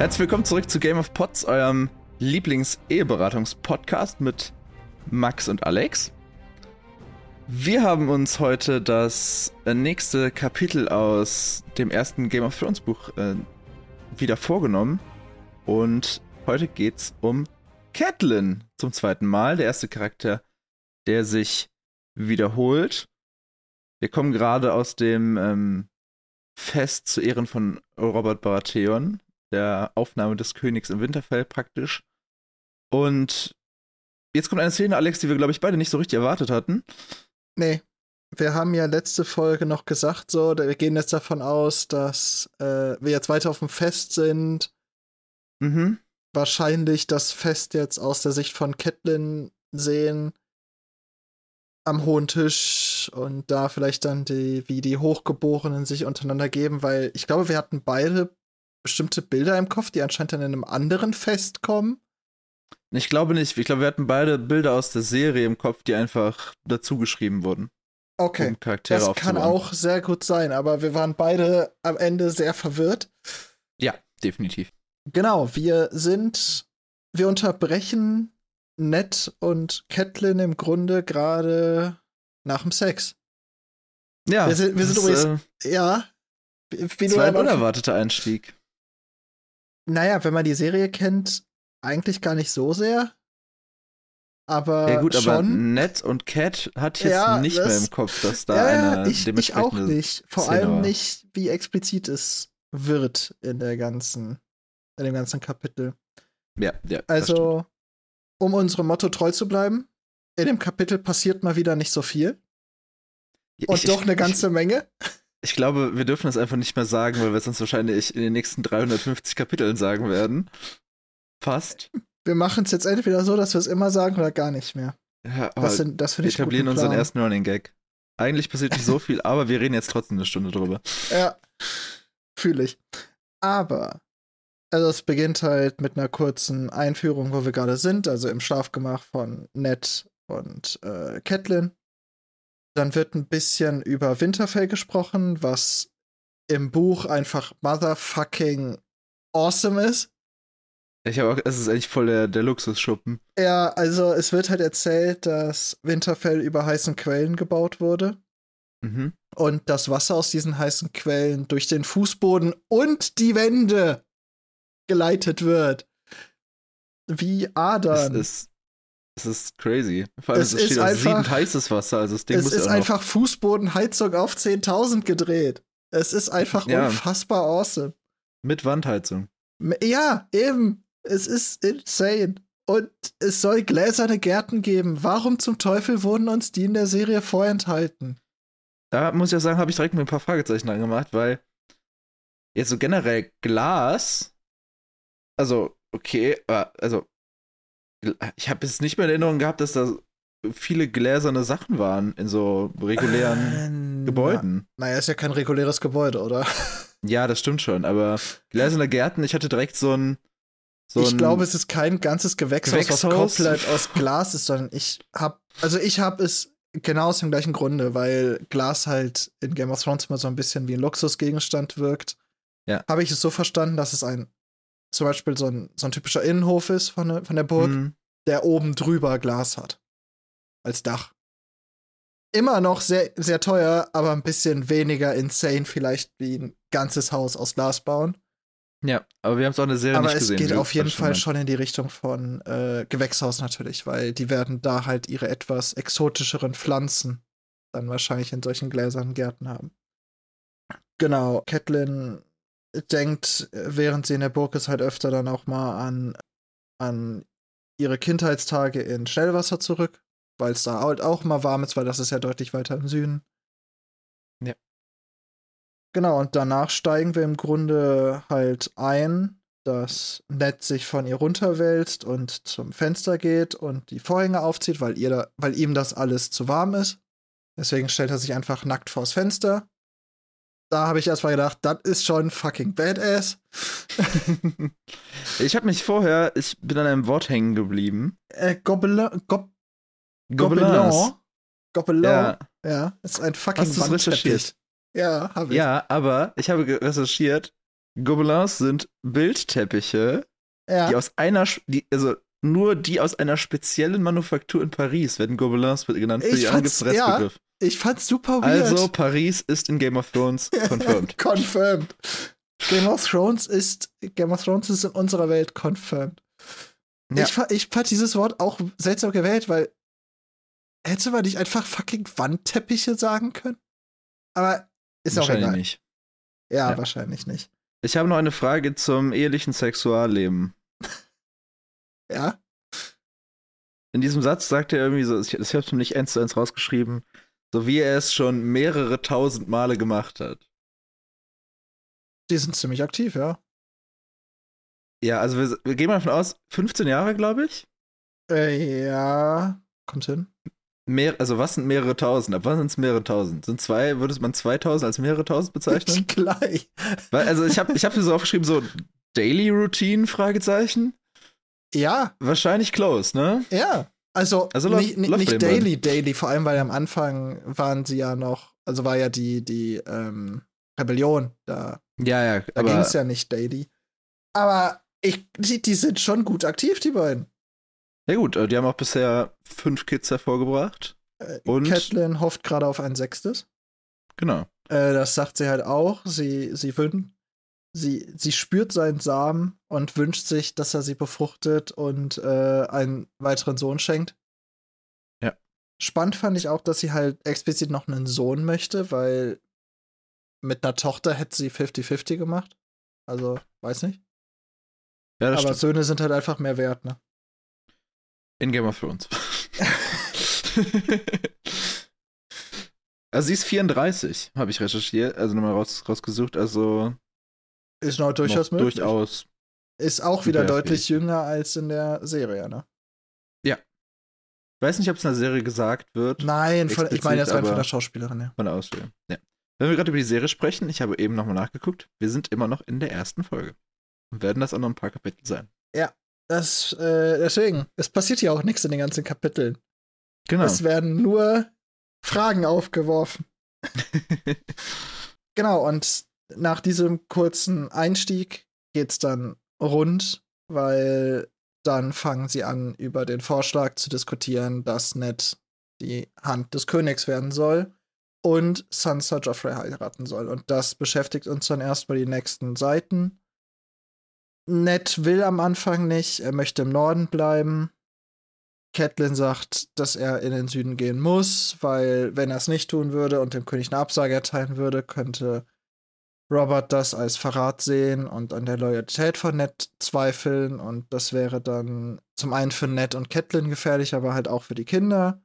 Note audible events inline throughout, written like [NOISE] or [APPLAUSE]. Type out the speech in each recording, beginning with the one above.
Herzlich willkommen zurück zu Game of Pots, eurem Lieblings-Eheberatungs-Podcast mit Max und Alex. Wir haben uns heute das nächste Kapitel aus dem ersten Game of Thrones Buch äh, wieder vorgenommen. Und heute geht's um Catelyn zum zweiten Mal, der erste Charakter, der sich wiederholt. Wir kommen gerade aus dem ähm, Fest zu Ehren von Robert Baratheon, der Aufnahme des Königs im Winterfell praktisch. Und jetzt kommt eine Szene, Alex, die wir, glaube ich, beide nicht so richtig erwartet hatten. Nee. Wir haben ja letzte Folge noch gesagt, so, wir gehen jetzt davon aus, dass äh, wir jetzt weiter auf dem Fest sind. Mhm. Wahrscheinlich das Fest jetzt aus der Sicht von Catelyn sehen. Am hohen Tisch und da vielleicht dann die, wie die Hochgeborenen sich untereinander geben, weil ich glaube, wir hatten beide bestimmte Bilder im Kopf, die anscheinend dann in einem anderen Fest kommen. Ich glaube nicht. Ich glaube, wir hatten beide Bilder aus der Serie im Kopf, die einfach dazugeschrieben wurden. Okay. Um Charaktere das kann auch sehr gut sein, aber wir waren beide am Ende sehr verwirrt. Ja, definitiv. Genau, wir sind, wir unterbrechen Ned und Catelyn im Grunde gerade nach dem Sex. Ja, Wir sind- wir sind das übrigens- ist, Ja. Wie äh, du das war ein unerwarteter Einstieg. Naja, wenn man die Serie kennt, eigentlich gar nicht so sehr. Aber Ja gut, aber schon. Ned und Cat ich jetzt Ja, nicht das- mehr im Kopf, dass da ja, ja, eine ich, ich auch nicht. Vor Szene allem war. nicht, wie explizit es wird in der ganzen, in dem ganzen Kapitel. Ja, ja. Also, um unserem Motto treu zu bleiben, in dem Kapitel passiert mal wieder nicht so viel. Und ich, doch eine ich, ganze Menge. Ich, glaube, wir dürfen das einfach nicht mehr sagen, weil wir es uns wahrscheinlich in den nächsten 350 Kapiteln sagen werden. Fast. Wir machen es jetzt entweder so, dass wir es immer sagen oder gar nicht mehr. Ja, aber Das, sind, das wir etablieren unseren ersten Running Gag. Eigentlich passiert nicht so [LAUGHS] viel, aber wir reden jetzt trotzdem eine Stunde drüber. Ja, fühle ich. Aber, also es beginnt halt mit einer kurzen Einführung, wo wir gerade sind, also im Schlafgemach von Ned und äh, Catelyn. Dann wird ein bisschen über Winterfell gesprochen, was im Buch einfach motherfucking awesome ist. Ich habe auch, es ist eigentlich voll der, der Luxusschuppen. Ja, also es wird halt erzählt, dass Winterfell über heißen Quellen gebaut wurde. Mhm. und das Wasser aus diesen heißen Quellen durch den Fußboden und die Wände geleitet wird. Wie Es Adern. ist, es ist crazy. Vor allem, Es es, ist einfach- siedend heißes Wasser, also das Ding Es muss ist ja einfach Fußbodenheizung auf 10.000 gedreht. Es ist einfach Ja. unfassbar awesome. mit Wandheizung. Ja, eben. Es ist insane. Und es soll gläserne Gärten geben. Warum zum Teufel wurden uns die in der Serie vorenthalten? Da muss ich auch sagen, habe ich direkt mir ein paar Fragezeichen angemacht, weil jetzt so generell Glas, also okay, äh, also ich habe jetzt nicht mehr in Erinnerung gehabt, dass da viele gläserne Sachen waren in so regulären Äh, Gebäuden. Na, naja, ist ja kein reguläres Gebäude, oder? Ja, das stimmt schon, aber gläserne Gärten, ich hatte direkt so ein so ich glaube, es ist kein ganzes Gewächshaus, was Gewächshaus? komplett aus Glas ist, sondern ich hab, also ich hab es genau aus dem gleichen Grunde, weil Glas halt in Game of Thrones immer so ein bisschen wie ein Luxusgegenstand wirkt. Ja. Habe ich es so verstanden, dass es ein, zum Beispiel so ein, so ein typischer Innenhof ist von, der- von der Burg, Hm, der oben drüber Glas hat. Als Dach. Immer noch sehr, sehr teuer, aber ein bisschen weniger insane, vielleicht wie ein ganzes Haus aus Glas bauen. ja, aber wir haben es auch in der Serie Aber nicht es gesehen. geht wie du auf jeden Fall schon in die Richtung von äh, Gewächshaus natürlich, weil die werden da halt ihre etwas exotischeren Pflanzen dann wahrscheinlich in solchen gläsernen Gärten haben. Genau, Catelyn denkt, äh, während sie in der Burg ist, halt öfter dann auch mal an, an ihre Kindheitstage in Schnellwasser zurück, weil es da halt auch mal warm ist, weil das ist ja deutlich weiter im Süden. Ja. Genau, und danach steigen wir im Grunde halt ein, dass Ned sich von ihr runterwälzt und zum Fenster geht und die Vorhänge aufzieht, weil, ihr da, weil ihm das alles zu warm ist. Deswegen stellt er sich einfach nackt vors Fenster. Da habe ich erstmal gedacht, das ist schon fucking badass. [LAUGHS] ich habe mich vorher, ich bin an einem Wort hängen geblieben. äh, Gobelin, Gob, Gobelins. Gobelin. Gobelin. Ja, Ja, ist ein fucking Hast Wandteppich. recherchiert? Ja, habe ich. ja, aber ich habe recherchiert. Gobelins sind Bildteppiche, Ja. die aus einer, die, also nur die aus einer speziellen Manufaktur in Paris werden Gobelins genannt. Für Ich gibt's einen ja. Restbegriff. Ich fand's super weird. Also, Paris ist in Game of Thrones [LAUGHS] confirmed. confirmed. Game of Thrones ist Game of Thrones ist in unserer Welt confirmed. Ja. Ich, ich fand dieses Wort auch seltsam gewählt, weil hätte man nicht einfach fucking Wandteppiche sagen können? Aber ist auch Wahrscheinlich egal. nicht. Ja, Ja. wahrscheinlich nicht. Ich habe noch eine Frage zum ehelichen Sexualleben. Ja? In diesem Satz sagt er irgendwie so, ich, ich habe es mir nicht eins zu eins rausgeschrieben, so wie er es schon mehrere tausend Male gemacht hat. Die sind ziemlich aktiv, ja. Ja, also wir, wir gehen mal davon aus, 15 Jahre, glaube ich. Äh, ja. Kommt hin. Mehr, also was sind mehrere tausend? Ab wann sind es mehrere tausend? Sind zwei, würde man 2000 als mehrere tausend bezeichnen? [LAUGHS] Gleich. Weil, also ich habe ich hab hier so aufgeschrieben, so Daily Routine, Fragezeichen. Ja, Wahrscheinlich close, ne? ja. Also, Also nicht, nicht, läuft nicht bei den daily, daily, vor allem, weil am Anfang waren sie ja noch, also war ja die, die ähm, Rebellion, da, Ja, ja, da ging es ja nicht daily. Aber ich, die, die sind schon gut aktiv, die beiden. ja gut, äh, die haben auch bisher fünf Kids hervorgebracht. Äh, Und? Catelyn hofft gerade auf ein sechstes. Genau. Äh, das sagt sie halt auch. Sie, sie, wün sie, sie spürt seinen Samen und wünscht sich, dass er sie befruchtet und äh, einen weiteren Sohn schenkt. Ja. Spannend fand ich auch, dass sie halt explizit noch einen Sohn möchte, weil mit einer Tochter hätte sie 50-50 gemacht. Also, weiß nicht. Ja, das Aber stimmt. Söhne sind halt einfach mehr wert, ne? In Game of Thrones. [LAUGHS] also sie ist 34, habe ich recherchiert, also nochmal raus, rausgesucht, also Ist noch durchaus noch möglich. durchaus. Ist auch wieder deutlich jünger als in der Serie, ne? Ich weiß nicht, ob es in der Serie gesagt wird. Nein, von, ich meine jetzt rein von der Schauspielerin, ja. Von der Ausstellung. Ja. Wenn wir gerade über die Serie sprechen, ich habe eben nochmal nachgeguckt, wir sind immer noch in der ersten Folge. Und werden das auch noch ein paar Kapitel sein. Das, äh, deswegen, es passiert hier auch nichts in den ganzen Kapiteln. Genau. Es werden nur Fragen aufgeworfen. [LAUGHS] Genau, und nach diesem kurzen Einstieg geht's dann rund, weil dann fangen sie an, über den Vorschlag zu diskutieren, dass Ned die Hand des Königs werden soll und Sansa Joffrey heiraten soll. Und das beschäftigt uns dann erstmal die nächsten Seiten. Ned will am Anfang nicht, er möchte im Norden bleiben. Catelyn sagt, dass er in den Süden gehen muss, weil wenn er es nicht tun würde und dem König eine Absage erteilen würde, könnte Robert das als Verrat sehen und an der Loyalität von Ned zweifeln und das wäre dann zum einen für Ned und Catelyn gefährlich, aber halt auch für die Kinder.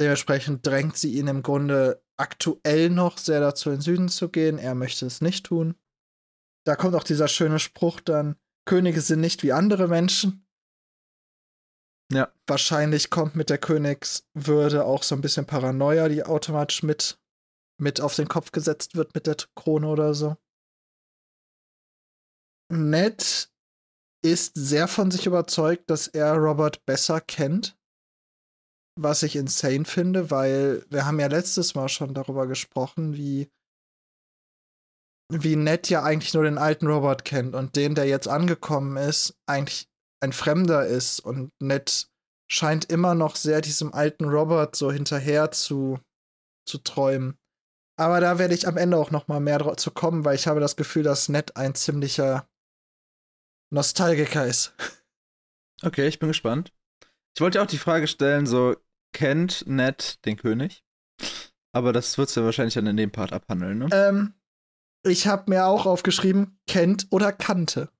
Dementsprechend drängt sie ihn im Grunde aktuell noch sehr dazu, in den Süden zu gehen. Er möchte es nicht tun. Da kommt auch dieser schöne Spruch dann: Könige sind nicht wie andere Menschen. Ja. Wahrscheinlich kommt mit der Königswürde auch so ein bisschen Paranoia, die automatisch mit, mit auf den Kopf gesetzt wird mit der Krone oder so. Ned ist sehr von sich überzeugt, dass er Robert besser kennt. Was ich insane finde, weil wir haben ja letztes Mal schon darüber gesprochen, wie wie Ned ja eigentlich nur den alten Robert kennt und den, der jetzt angekommen ist, eigentlich ein Fremder ist und Ned scheint immer noch sehr diesem alten Robert so hinterher zu, zu träumen. Aber da werde ich am Ende auch noch mal mehr drauf zu kommen, weil ich habe das Gefühl, dass Ned ein ziemlicher Nostalgiker ist. [LAUGHS] Okay, ich bin gespannt. Ich wollte ja auch die Frage stellen, so, kennt Ned den König? Aber das wird ja wahrscheinlich dann in dem Part abhandeln, ne? Ähm, ich habe mir auch aufgeschrieben, kennt oder kannte.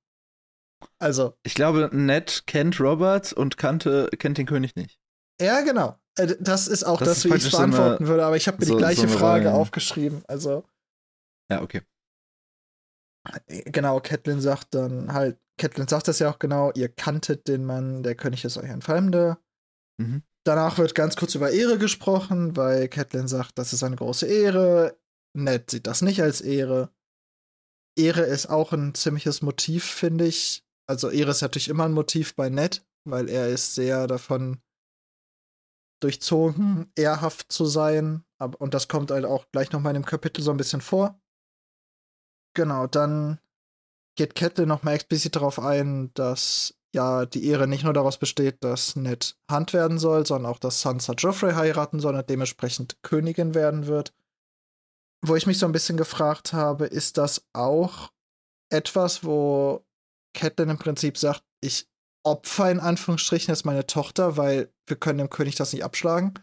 Also, Ich glaube, Ned kennt Robert und kannte, kennt den König nicht. ja, genau. Äh, Das ist auch Das das, ist wie ich es praktisch so eine- beantworten würde, aber ich habe mir so- die gleiche so Frage Rollen. aufgeschrieben. Also, Ja, okay. äh, genau, Catelyn sagt dann halt, Catelyn sagt das ja auch genau, ihr kanntet den Mann, der König ist euch ein Fremder. Mhm. Danach wird ganz kurz über Ehre gesprochen, weil Catelyn sagt, das ist eine große Ehre. Ned sieht das nicht als Ehre. Ehre ist auch ein ziemliches Motiv, finde ich. Also Ehre ist natürlich immer ein Motiv bei Ned, weil er ist sehr davon durchzogen, ehrhaft zu sein. Und das kommt halt auch gleich noch mal in dem Kapitel so ein bisschen vor. Genau, dann geht Catelyn nochmal explizit darauf ein, dass ja die Ehre nicht nur daraus besteht, dass Ned Hand werden soll, sondern auch, dass Sansa Joffrey heiraten soll und dementsprechend Königin werden wird. Wo ich mich so ein bisschen gefragt habe, ist das auch etwas, wo Catelyn im Prinzip sagt, ich opfer in Anführungsstrichen jetzt meine Tochter, weil wir können dem König das nicht abschlagen?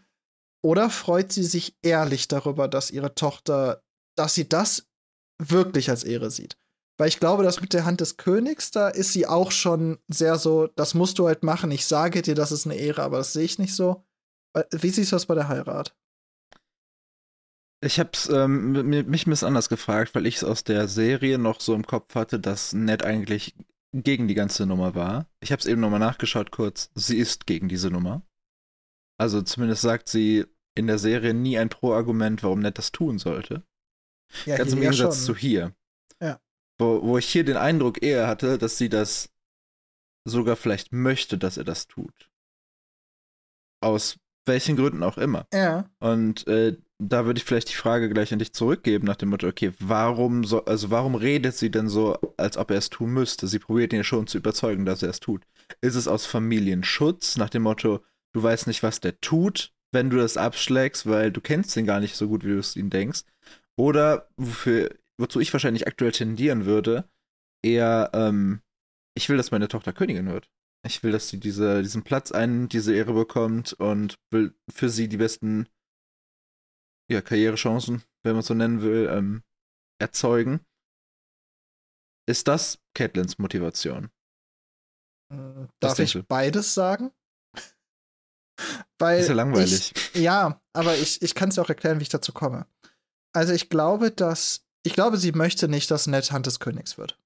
Oder freut sie sich ehrlich darüber, dass ihre Tochter, dass sie das wirklich als Ehre sieht? Weil ich glaube, dass mit der Hand des Königs, da ist sie auch schon sehr so, das musst du halt machen. Ich sage dir, das ist eine Ehre, aber das sehe ich nicht so. Wie siehst du das bei der Heirat? Ich hab's ähm, mich ein bisschen anders gefragt, weil ich es aus der Serie noch so im Kopf hatte, dass Ned eigentlich gegen die ganze Nummer war. Ich hab's eben nochmal nachgeschaut kurz. Sie ist gegen diese Nummer. Also zumindest sagt sie in der Serie nie ein Pro-Argument, warum Ned das tun sollte. Ja, Ganz im Gegensatz ja zu hier. Ja. Wo, wo ich hier den Eindruck eher hatte, dass sie das sogar vielleicht möchte, dass er das tut. Aus welchen Gründen auch immer. Ja. Und äh, da würde ich vielleicht die Frage gleich an dich zurückgeben, nach dem Motto, okay, warum so, also warum redet sie denn so, als ob er es tun müsste? Sie probiert ihn ja schon zu überzeugen, dass er es tut. Ist es aus Familienschutz, nach dem Motto, du weißt nicht, was der tut, wenn du das abschlägst, weil du kennst ihn gar nicht so gut, wie du es ihm denkst? Oder wofür wozu ich wahrscheinlich aktuell tendieren würde, eher, ähm, ich will, dass meine Tochter Königin wird. Ich will, dass sie diese, diesen Platz einnimmt, diese Ehre bekommt und will für sie die besten ja, Karrierechancen, wenn man es so nennen will, ähm, erzeugen. Ist das Catelins Motivation? Äh, darf ich du? beides sagen? [LAUGHS] Weil ist ja langweilig. Ich, ja, aber ich, ich kann es ja auch erklären, wie ich dazu komme. Also ich glaube, dass ich glaube, sie möchte nicht, dass Ned Hand des Königs wird.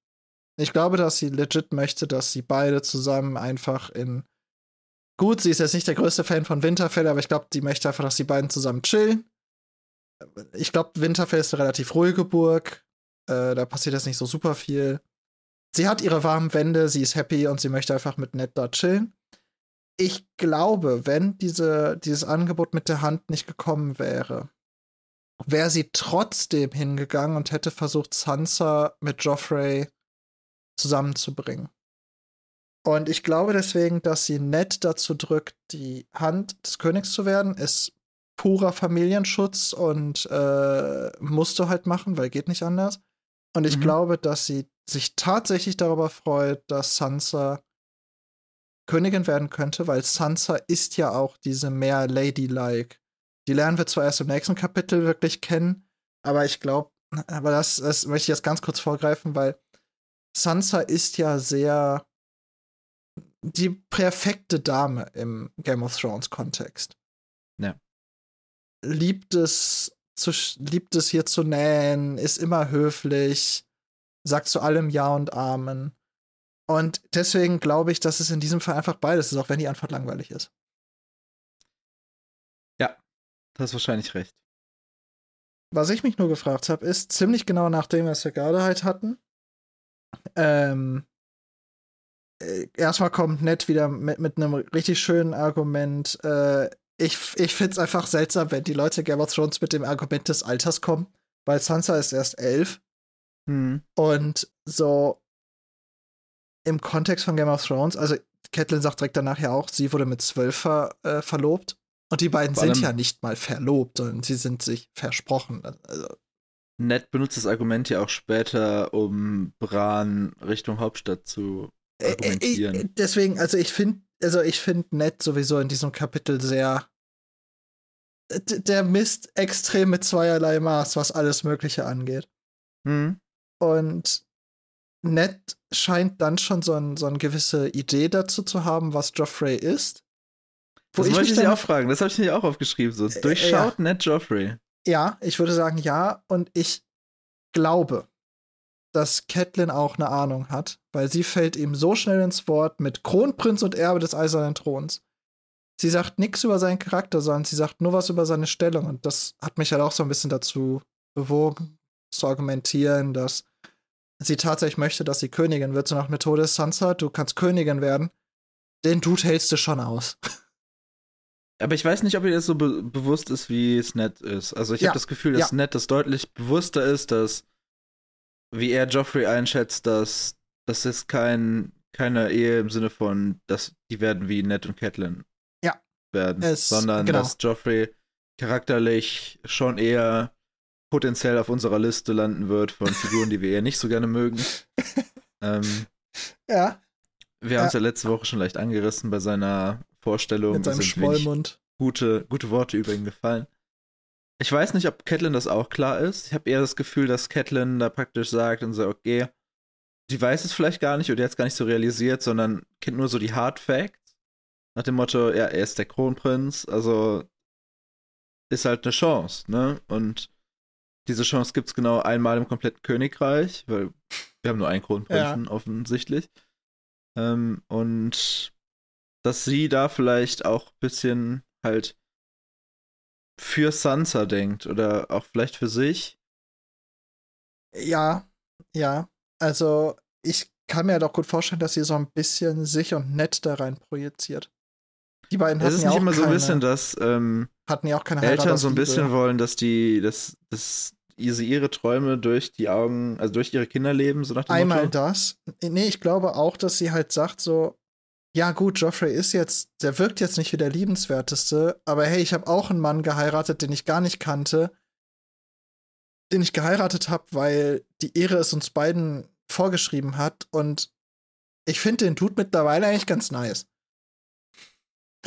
Ich glaube, dass sie legit möchte, dass sie beide zusammen einfach in. Gut, sie ist jetzt nicht der größte Fan von Winterfell, aber ich glaube, die möchte einfach, dass die beiden zusammen chillen. Ich glaube, Winterfell ist eine relativ ruhige Burg. Äh, da passiert jetzt nicht so super viel. Sie hat ihre warmen Wände, sie ist happy und sie möchte einfach mit Ned da chillen. Ich glaube, wenn diese, dieses Angebot mit der Hand nicht gekommen wäre, wäre sie trotzdem hingegangen und hätte versucht, Sansa mit Joffrey zusammenzubringen. Und ich glaube deswegen, dass sie nett dazu drückt, die Hand des Königs zu werden, ist purer Familienschutz und äh, musst du halt machen, weil geht nicht anders. Und ich mhm. glaube, dass sie sich tatsächlich darüber freut, dass Sansa Königin werden könnte, weil Sansa ist ja auch diese mehr ladylike die lernen wir zwar erst im nächsten Kapitel wirklich kennen, aber ich glaube, aber das, das möchte ich jetzt ganz kurz vorgreifen, weil Sansa ist ja sehr die perfekte Dame im Game of Thrones Kontext. Ja. Liebt es zu, liebt es hier zu nähen, ist immer höflich, sagt zu allem Ja und Amen. Und deswegen glaube ich, dass es in diesem Fall einfach beides ist, auch wenn die Antwort langweilig ist. Du hast wahrscheinlich recht. Was ich mich nur gefragt habe, ist ziemlich genau nachdem wir gerade halt hatten. Ähm, äh, erstmal kommt Ned wieder mit, mit einem richtig schönen Argument. Äh, ich ich finde es einfach seltsam, wenn die Leute Game of Thrones mit dem Argument des Alters kommen, weil Sansa ist erst elf. Hm. Und so im Kontext von Game of Thrones, also Catelyn sagt direkt danach ja auch, sie wurde mit zwölf ver, äh, verlobt. Und die beiden sind ja nicht mal verlobt, sondern sie sind sich versprochen. Also. Ned benutzt das Argument ja auch später, um Bran Richtung Hauptstadt zu argumentieren. Äh, äh, deswegen, also ich finde, also ich finde Ned sowieso in diesem Kapitel sehr. Der misst extrem mit zweierlei Maß, was alles Mögliche angeht. Mhm. Und Ned scheint dann schon so, ein, so eine gewisse Idee dazu zu haben, was Joffrey ist. Wo das ich wollte ich dich auch fragen, das habe ich mir auch aufgeschrieben. So. Äh, Durchschaut ja. Ned Joffrey. Ja, ich würde sagen ja. Und ich glaube, dass Catelyn auch eine Ahnung hat, weil sie fällt ihm so schnell ins Wort mit Kronprinz und Erbe des Eisernen Throns. Sie sagt nichts über seinen Charakter, sondern sie sagt nur was über seine Stellung. Und das hat mich halt auch so ein bisschen dazu bewogen, zu argumentieren, dass sie tatsächlich möchte, dass sie Königin wird, so nach Methode Sansa, du kannst Königin werden. Den Dude hältst du schon aus. [LAUGHS] Aber ich weiß nicht, ob ihr das so be bewusst ist, wie es nett ist. Also ich ja. habe das Gefühl, dass ja. nett das deutlich bewusster ist, dass wie er Joffrey einschätzt, dass das ist kein, keine Ehe im Sinne von, dass die werden wie Ned und Catelyn Ja. werden, Es- sondern genau. dass Joffrey charakterlich schon eher potenziell auf unserer Liste landen wird von [LAUGHS] Figuren, die wir eher nicht so gerne mögen. [LAUGHS] ähm, Ja, wir haben es ja letzte Woche schon leicht angerissen bei seiner Vorstellung. mit seinem Schmollmund. gute, gute Worte über ihn gefallen. Ich weiß nicht, ob Catelyn das auch klar ist. Ich habe eher das Gefühl, dass Catelyn da praktisch sagt und so, okay, die weiß es vielleicht gar nicht oder die hat es gar nicht so realisiert, sondern kennt nur so die Hard Facts. Nach dem Motto, ja, er ist der Kronprinz, also ist halt eine Chance, ne? Und diese Chance gibt es genau einmal im kompletten Königreich, weil wir haben nur einen Kronprinzen offensichtlich. Ähm, und dass sie da vielleicht auch ein bisschen halt für Sansa denkt oder auch vielleicht für sich. Ja, ja. Also, ich kann mir doch gut vorstellen, dass sie so ein bisschen sich und nett da rein projiziert. Die beiden Es hatten ist ja nicht auch immer so ein bisschen, dass ähm, hatten ja auch keine Eltern so ein bisschen wollen, dass die, dass, dass sie ihre Träume durch die Augen, also durch ihre Kinder leben, so nach dem Einmal Motto. das. Nee, ich glaube auch, dass sie halt sagt so, ja gut, Joffrey ist jetzt, der wirkt jetzt nicht wie der liebenswerteste, aber hey, ich habe auch einen Mann geheiratet, den ich gar nicht kannte, den ich geheiratet habe, weil die Ehre es uns beiden vorgeschrieben hat und ich finde den Dude mittlerweile eigentlich ganz nice.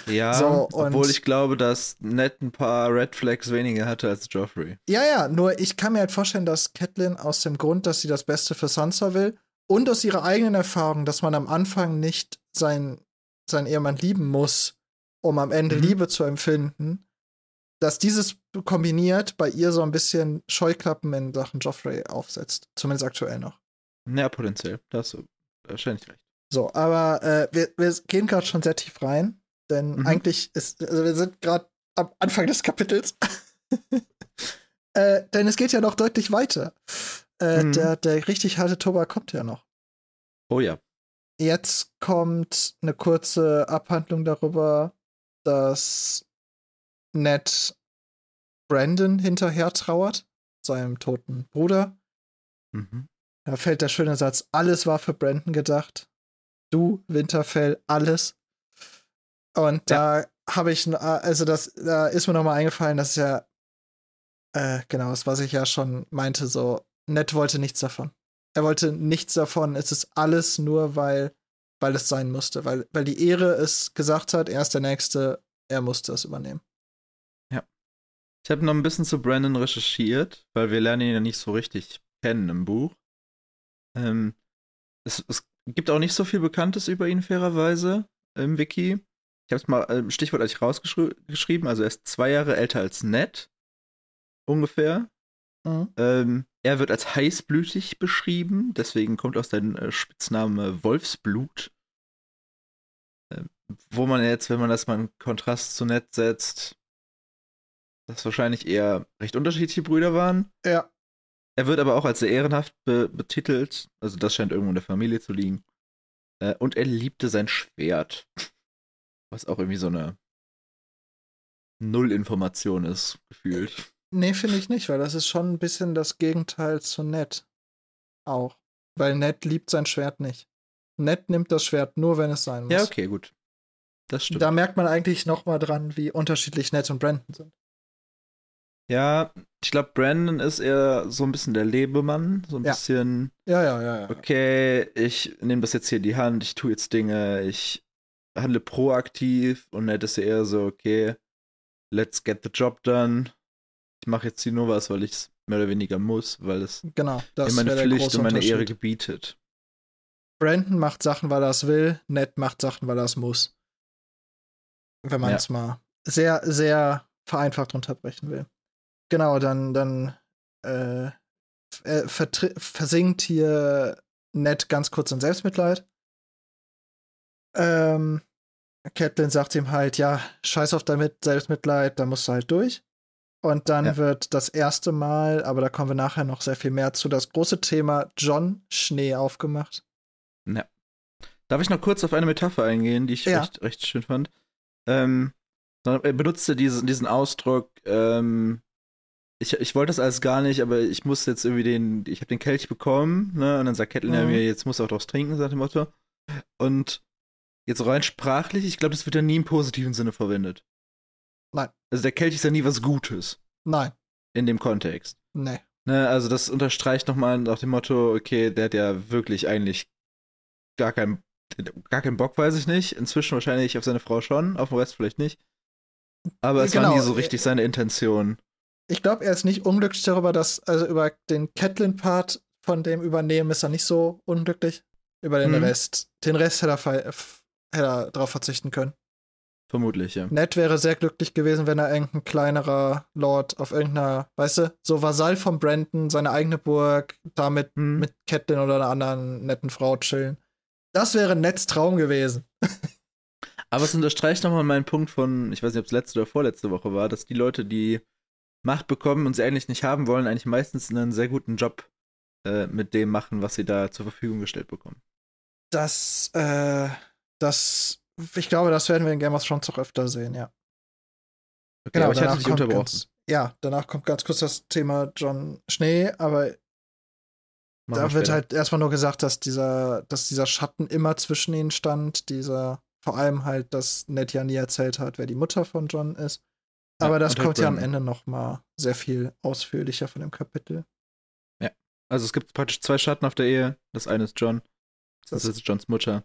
Ja, So, obwohl ich glaube, dass Ned ein paar Red Flags weniger hatte als Joffrey. Ja, ja, nur ich kann mir halt vorstellen, dass Catelyn aus dem Grund, dass sie das Beste für Sansa will und aus ihrer eigenen Erfahrung, dass man am Anfang nicht sein, seinen Ehemann lieben muss, um am Ende Mhm. Liebe zu empfinden, dass dieses kombiniert bei ihr so ein bisschen Scheuklappen in Sachen Joffrey aufsetzt. Zumindest aktuell noch. Ja, potenziell. Da hast du wahrscheinlich recht. So, aber äh, wir, wir gehen gerade schon sehr tief rein, denn Mhm. eigentlich ist, also wir sind gerade am Anfang des Kapitels. [LAUGHS] äh, denn es geht ja noch deutlich weiter. Äh, Mhm. der, der richtig harte Tobak kommt ja noch. Oh ja. Jetzt kommt eine kurze Abhandlung darüber, dass Ned Brandon hinterher trauert, seinem toten Bruder. Mhm. Da fällt der schöne Satz, alles war für Brandon gedacht. Du, Winterfell, alles. Und da habe ich, n- also das, da ist mir nochmal eingefallen, dass ja, äh, genau, das, was ich ja schon meinte, so, Ned wollte nichts davon. Er wollte nichts davon. Es ist alles nur, weil, weil es sein musste, weil, weil die Ehre es gesagt hat, er ist der Nächste, er musste es übernehmen. Ich habe noch ein bisschen zu Brandon recherchiert, weil wir lernen ihn ja nicht so richtig kennen im Buch. Ähm, es, es gibt auch nicht so viel Bekanntes über ihn, fairerweise, im Wiki. Ich habe es mal äh, Stichwort als rausgeschrieben. Also er ist zwei Jahre älter als Ned. Ungefähr. Mhm. Ähm, er wird als heißblütig beschrieben, deswegen kommt aus sein äh, Spitzname Wolfsblut. Ähm, wo man jetzt, wenn man das mal in Kontrast zu Ned setzt, das wahrscheinlich eher recht unterschiedliche Brüder waren. Ja. Er wird aber auch als sehr ehrenhaft be betitelt, also das scheint irgendwo in der Familie zu liegen. Äh, und er liebte sein Schwert. Was auch irgendwie so eine Nullinformation ist, gefühlt. Nee, finde ich nicht, weil das ist schon ein bisschen das Gegenteil zu Ned. Auch. Weil Ned liebt sein Schwert nicht. Ned nimmt das Schwert nur, wenn es sein muss. Ja, okay, gut. Das stimmt. Da merkt man eigentlich noch mal dran, wie unterschiedlich Ned und Brandon sind. Ja, ich glaube, Brandon ist eher so ein bisschen der Lebemann. So ein Ja. bisschen, Ja, ja, ja, ja. okay, ich nehme das jetzt hier in die Hand, ich tue jetzt Dinge, ich handle proaktiv und Ned ist eher so, okay, let's get the job done. Mache jetzt hier nur was, weil ich es mehr oder weniger muss, weil es Genau, das meine Pflicht und meine Ehre gebietet. Brandon macht Sachen, weil er es will. Ned macht Sachen, weil er es muss. Wenn man Ja. es mal sehr, sehr vereinfacht runterbrechen will. Genau, dann, dann äh, äh, versinkt hier Ned ganz kurz in Selbstmitleid. Ähm, Catelyn sagt ihm halt, ja, scheiß auf damit, Selbstmitleid, da musst du halt durch. Und dann Ja. wird das erste Mal, aber da kommen wir nachher noch sehr viel mehr zu, das große Thema John Schnee aufgemacht. Darf ich noch kurz auf eine Metapher eingehen, die ich Ja. recht, recht schön fand? Ähm, er benutzte diesen, diesen Ausdruck, ähm, ich, ich wollte das alles gar nicht, aber ich muss jetzt irgendwie den, ich habe den Kelch bekommen, ne? Und dann sagt Catelyn ja Mhm. mir, jetzt muss er auch draus trinken, sagt dem Motto. Und jetzt rein sprachlich, ich glaube, das wird ja nie im positiven Sinne verwendet. Nein. Also der Kelch ist ja nie was Gutes Nein, in dem Kontext. nee. Ne, also das unterstreicht nochmal nach dem Motto, okay, der hat ja wirklich eigentlich gar keinen, gar keinen Bock, weiß ich nicht. Inzwischen wahrscheinlich auf seine Frau schon, auf den Rest vielleicht nicht. Aber es war Genau, nie so äh, richtig seine Intention. Ich glaube, er ist nicht unglücklich darüber, dass, also über den Catelyn-Part von dem Übernehmen ist er nicht so unglücklich. Über den Mhm. Rest. Den Rest hätte er, hätte er drauf verzichten können. Vermutlich, ja. Ned wäre sehr glücklich gewesen, wenn er irgendein kleinerer Lord auf irgendeiner, weißt du, so Vasall von Brandon, seine eigene Burg, damit Mhm. mit Catelyn oder einer anderen netten Frau chillen. Das wäre Neds Traum gewesen. [LAUGHS] Aber es unterstreicht nochmal meinen Punkt von, ich weiß nicht, ob es letzte oder vorletzte Woche war, dass die Leute, die Macht bekommen und sie eigentlich nicht haben wollen, eigentlich meistens einen sehr guten Job äh, mit dem machen, was sie da zur Verfügung gestellt bekommen. Das, äh, das, ich glaube, das werden wir in Game of Thrones auch öfter sehen, ja. Okay, aber ich hatte danach dich kommt unterbrochen. Ganz, ja, danach kommt ganz kurz das Thema John Schnee, aber Machen da wir wird halt erstmal nur gesagt, dass dieser, dass dieser Schatten immer zwischen ihnen stand, dieser, vor allem halt, dass Ned ja nie erzählt hat, wer die Mutter von John ist. Ja, Aber das und halt kommt ja am. Ende noch mal sehr viel ausführlicher von dem Kapitel. Also es gibt praktisch zwei Schatten auf der Ehe. Das eine ist John, das Das- ist Johns Mutter.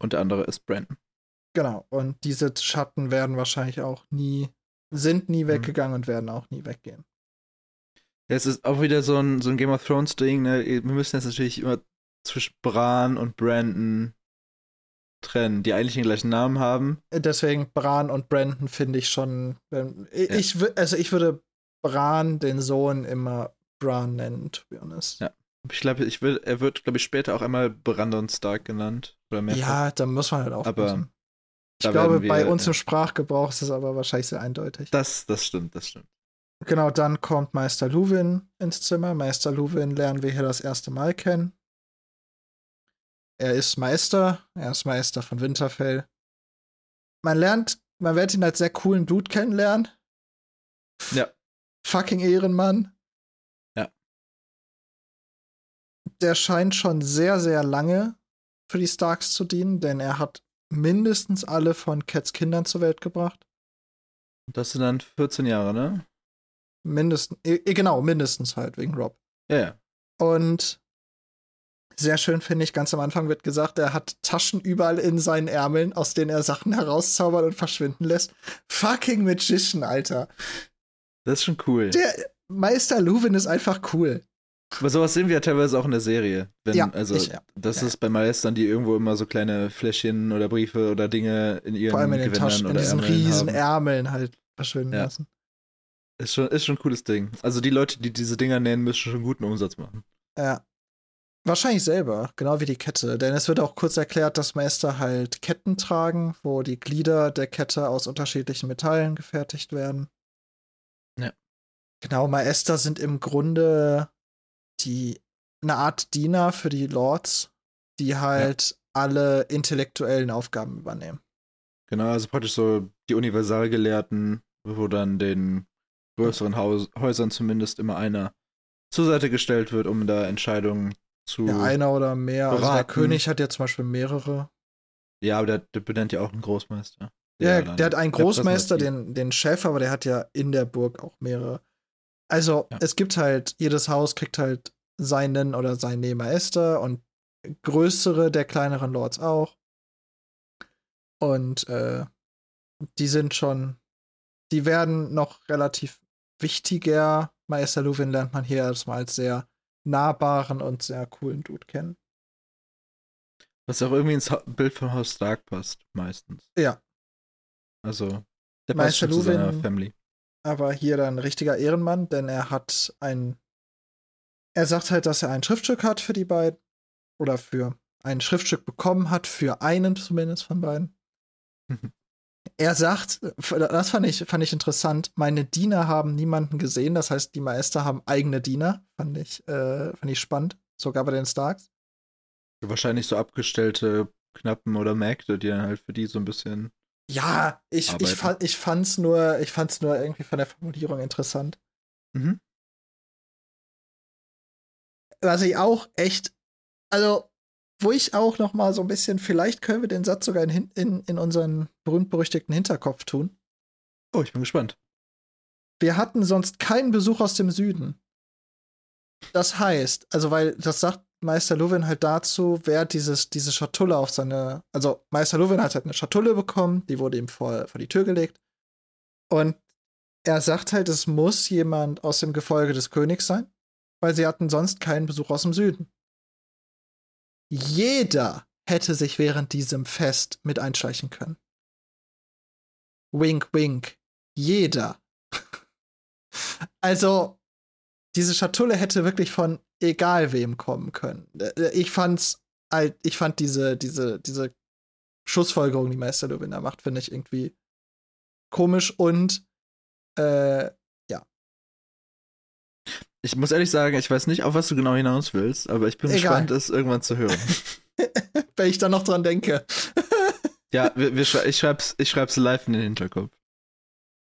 Und der andere ist Brandon. Genau. Und diese Schatten werden wahrscheinlich auch nie, sind nie Mhm. weggegangen und werden auch nie weggehen. Es ist auch wieder so ein, so ein Game of Thrones Ding, ne? Wir müssen jetzt natürlich immer zwischen Bran und Brandon trennen, die eigentlich den gleichen Namen haben. Deswegen Bran und Brandon finde ich schon. wenn- Ich, Ja. also ich würde Bran, den Sohn, immer Bran nennen, to be honest. Ja. Ich glaube, ich will, er wird, glaube ich, später auch einmal Brandon Stark genannt. Oder mehrfach. Ja, da muss man halt aufpassen. Ich glaube, wir- bei uns ja. im Sprachgebrauch ist es aber wahrscheinlich sehr eindeutig. Das, das stimmt, das stimmt. Genau, dann kommt Meister Luwin ins Zimmer. Meister Luwin lernen wir hier das erste Mal kennen. Er ist Meister, er ist Meister von Winterfell. Man lernt, man wird ihn als sehr coolen Dude kennenlernen. Ja. Fucking Ehrenmann. Ja. Der scheint schon sehr, sehr lange für die Starks zu dienen, denn er hat mindestens alle von Cats Kindern zur Welt gebracht. Das sind dann 14 Jahre, ne? Mindestens, eh, genau, mindestens halt, wegen Rob. Ja, ja. Und sehr schön finde ich, ganz am Anfang wird gesagt, er hat Taschen überall in seinen Ärmeln, aus denen er Sachen herauszaubert und verschwinden lässt. Fucking Magician, Alter. Das ist schon cool. Der Meister Luwin ist einfach cool. Aber sowas sehen wir ja teilweise auch in der Serie. Wenn, Ja, also, ich- ja. das Ja. ist bei Meistern, die irgendwo immer so kleine Fläschchen oder Briefe oder Dinge in ihren Vor allem in den Gewändern Taschen, in diesen Ärmeln riesen haben. Ärmeln halt verschwinden Ja. lassen. Ist schon, ist schon ein cooles Ding. Also die Leute, die diese Dinger nähen, müssen schon guten Umsatz machen. Ja. Wahrscheinlich selber, genau wie die Kette. Denn es wird auch kurz erklärt, dass Meister halt Ketten tragen, wo die Glieder der Kette aus unterschiedlichen Metallen gefertigt werden. Ja. Genau, Maester sind im Grunde die eine Art Diener für die Lords, die halt alle intellektuellen Aufgaben übernehmen. Genau, also praktisch so die Universalgelehrten, wo dann den größeren Haus Häusern zumindest immer einer zur Seite gestellt wird, um da Entscheidungen zu. Ja, einer oder mehr. Also der beraten. König hat ja zum Beispiel mehrere. Ja, aber der, der benennt ja auch einen Großmeister. Ja, dann- der hat einen der Großmeister, den, den Chef, aber der hat ja in der Burg auch mehrere. Also, Ja. es gibt halt, jedes Haus kriegt halt seinen oder seine Meister und größere der kleineren Lords auch. Und äh, die sind schon, die werden noch relativ wichtiger. Meister Luwin lernt man hier erstmal als sehr nahbaren und sehr coolen Dude kennen. Was auch irgendwie ins Bild von Haus Stark passt, meistens. Ja. Also, der passt Meister schon zu seiner Luwin- Family. Aber hier dann ein richtiger Ehrenmann, denn er hat ein. Er sagt halt, dass er ein Schriftstück hat für die beiden. Oder für ein Schriftstück bekommen hat, für einen zumindest von beiden. Mhm. Er sagt, das fand ich, fand ich interessant, meine Diener haben niemanden gesehen, das heißt, die Meister haben eigene Diener. Fand ich, äh, fand ich spannend, sogar bei den Starks. Wahrscheinlich so abgestellte Knappen oder Mägde, die dann halt für die so ein bisschen. Ja, ich, ich, Arbeiten. fand, ich fand's nur, ich fand's nur irgendwie von der Formulierung interessant. Mhm. Was ich auch echt, also, wo ich auch noch mal so ein bisschen, vielleicht können wir den Satz sogar in, in, in unseren berühmt-berüchtigten Hinterkopf tun. Oh, ich bin gespannt. Wir hatten sonst keinen Besuch aus dem Süden. Das heißt, also, weil das sagt Meister Luwin halt dazu, wer dieses, diese Schatulle auf seine, also Meister Luwin hat halt eine Schatulle bekommen, die wurde ihm vor, vor die Tür gelegt. Und er sagt halt, es muss jemand aus dem Gefolge des Königs sein, weil sie hatten sonst keinen Besuch aus dem Süden. Jeder hätte sich während diesem Fest mit einschleichen können. Wink, wink. Jeder. [LAUGHS] also, diese Schatulle hätte wirklich von egal wem kommen können. Äh, ich fand's halt, ich fand diese, diese, diese Schlussfolgerung, die Meister Lewin da macht, finde ich irgendwie komisch und äh, ja. Ich muss ehrlich sagen, ich weiß nicht, auf was du genau hinaus willst, aber ich bin Egal. gespannt, es irgendwann zu hören. [LAUGHS] Wenn ich da noch dran denke. [LAUGHS] ja, wir, wir schrei ich, schreib's, ich schreib's live in den Hinterkopf.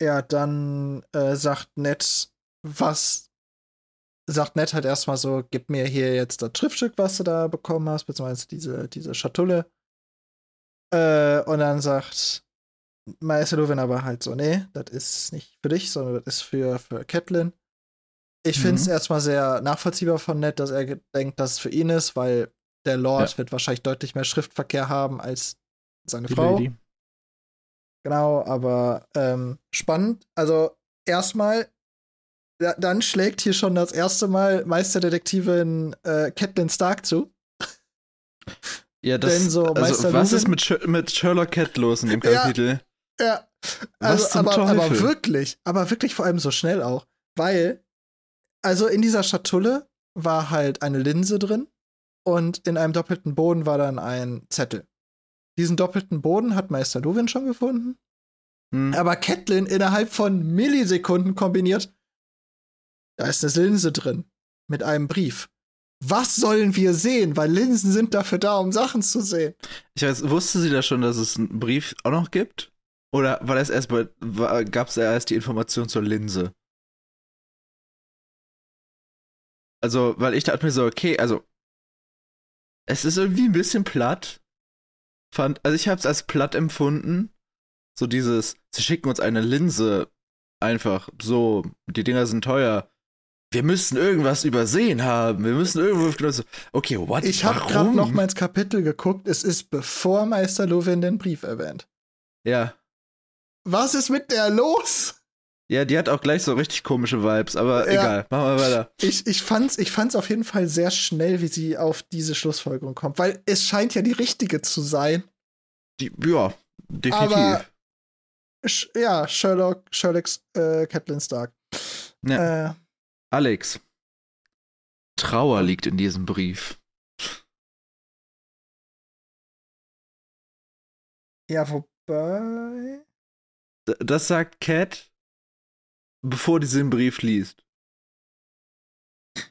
Ja, dann äh, sagt Ned, was sagt Ned halt erstmal so, gib mir hier jetzt das Schriftstück, was du da bekommen hast, beziehungsweise diese, diese Schatulle. Äh, und dann sagt Meister Luwin aber halt so, nee, das ist nicht für dich, sondern das ist für, für Catelyn. Ich mhm. finde es erstmal sehr nachvollziehbar von Ned, dass er denkt, dass es für ihn ist, weil der Lord ja. wird wahrscheinlich deutlich mehr Schriftverkehr haben als seine Die Frau. Lady. Genau, aber ähm, spannend. Also erstmal, dann schlägt hier schon das erste Mal Meisterdetektivin äh, Catelyn Stark zu. Ja, das, so also, was ist mit, mit Sherlock Cat los in dem Kapitel? Ja, ja. Also, aber, aber wirklich, aber wirklich vor allem so schnell auch, weil, also in dieser Schatulle war halt eine Linse drin und in einem doppelten Boden war dann ein Zettel. Diesen doppelten Boden hat Meister Luwin schon gefunden. Hm. Aber Catelyn innerhalb von Millisekunden kombiniert, da ist eine Linse drin mit einem Brief. Was sollen wir sehen? Weil Linsen sind dafür da, um Sachen zu sehen. Ich weiß, wusste sie da schon, dass es einen Brief auch noch gibt? Oder war das erst gab es erst die Information zur Linse? Also, weil ich dachte mir so, okay, also es ist irgendwie ein bisschen platt. Fand, also ich habe es als platt empfunden. So dieses, sie schicken uns eine Linse einfach so, die Dinger sind teuer wir müssen irgendwas übersehen haben. Wir müssen irgendwo. Okay, what? Ich habe gerade noch mal ins Kapitel geguckt. Es ist bevor Meister Lovin den Brief erwähnt. Ja. Was ist mit der los? Ja, die hat auch gleich so richtig komische Vibes, aber ja. egal, machen wir weiter. Ich, ich, fand's, ich fand's auf jeden Fall sehr schnell, wie sie auf diese Schlussfolgerung kommt, weil es scheint ja die richtige zu sein. Die, ja, definitiv. Aber, ja, Sherlock, Sherlock's äh, Catelyn Stark. Ja. Äh, Alex, Trauer liegt in diesem Brief. Ja, wobei. Das sagt Cat, bevor sie den Brief liest.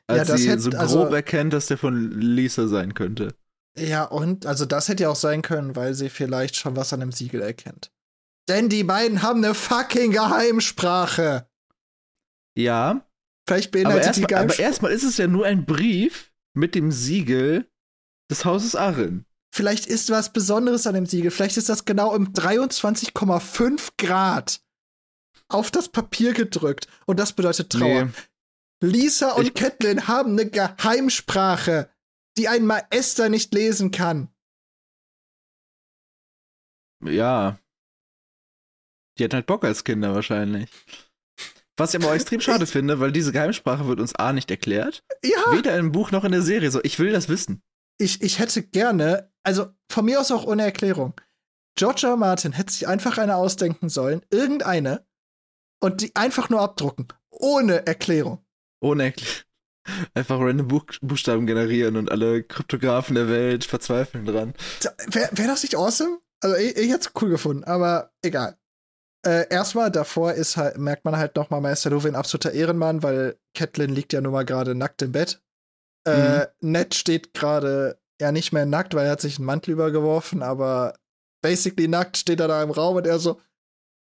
Als ja, sie hätte, so grob also, erkennt, dass der von Lisa sein könnte. Ja, und also das hätte ja auch sein können, weil sie vielleicht schon was an dem Siegel erkennt. Denn die beiden haben eine fucking Geheimsprache. Ja, Vielleicht beinhaltet aber die Aber erstmal ist es ja nur ein Brief mit dem Siegel des Hauses Arren. Vielleicht ist was Besonderes an dem Siegel. Vielleicht ist das genau im 23,5 Grad auf das Papier gedrückt. Und das bedeutet Trauer. Nee. Lisa und ich Catelyn haben eine Geheimsprache, die ein Maester nicht lesen kann. Ja. Die hatten halt Bock als Kinder wahrscheinlich. Was ich aber auch extrem schade finde, weil diese Geheimsprache wird uns A nicht erklärt. Ja. Weder im Buch noch in der Serie. So, ich will das wissen. Ich, ich hätte gerne, also von mir aus auch ohne Erklärung. George R. Martin hätte sich einfach eine ausdenken sollen, irgendeine, und die einfach nur abdrucken. Ohne Erklärung. Ohne Erklärung. [LAUGHS] Einfach random Buch Buchstaben generieren und alle Kryptografen der Welt verzweifeln dran. Wäre wär das nicht awesome? Also ich, ich hätte es cool gefunden, aber egal. Äh, erstmal davor ist halt, merkt man halt nochmal Meister Luwin absoluter Ehrenmann, weil Catelyn liegt ja nun mal gerade nackt im Bett. Äh, mhm. Ned steht gerade ja nicht mehr nackt, weil er hat sich einen Mantel übergeworfen, aber basically nackt steht er da im Raum und er so,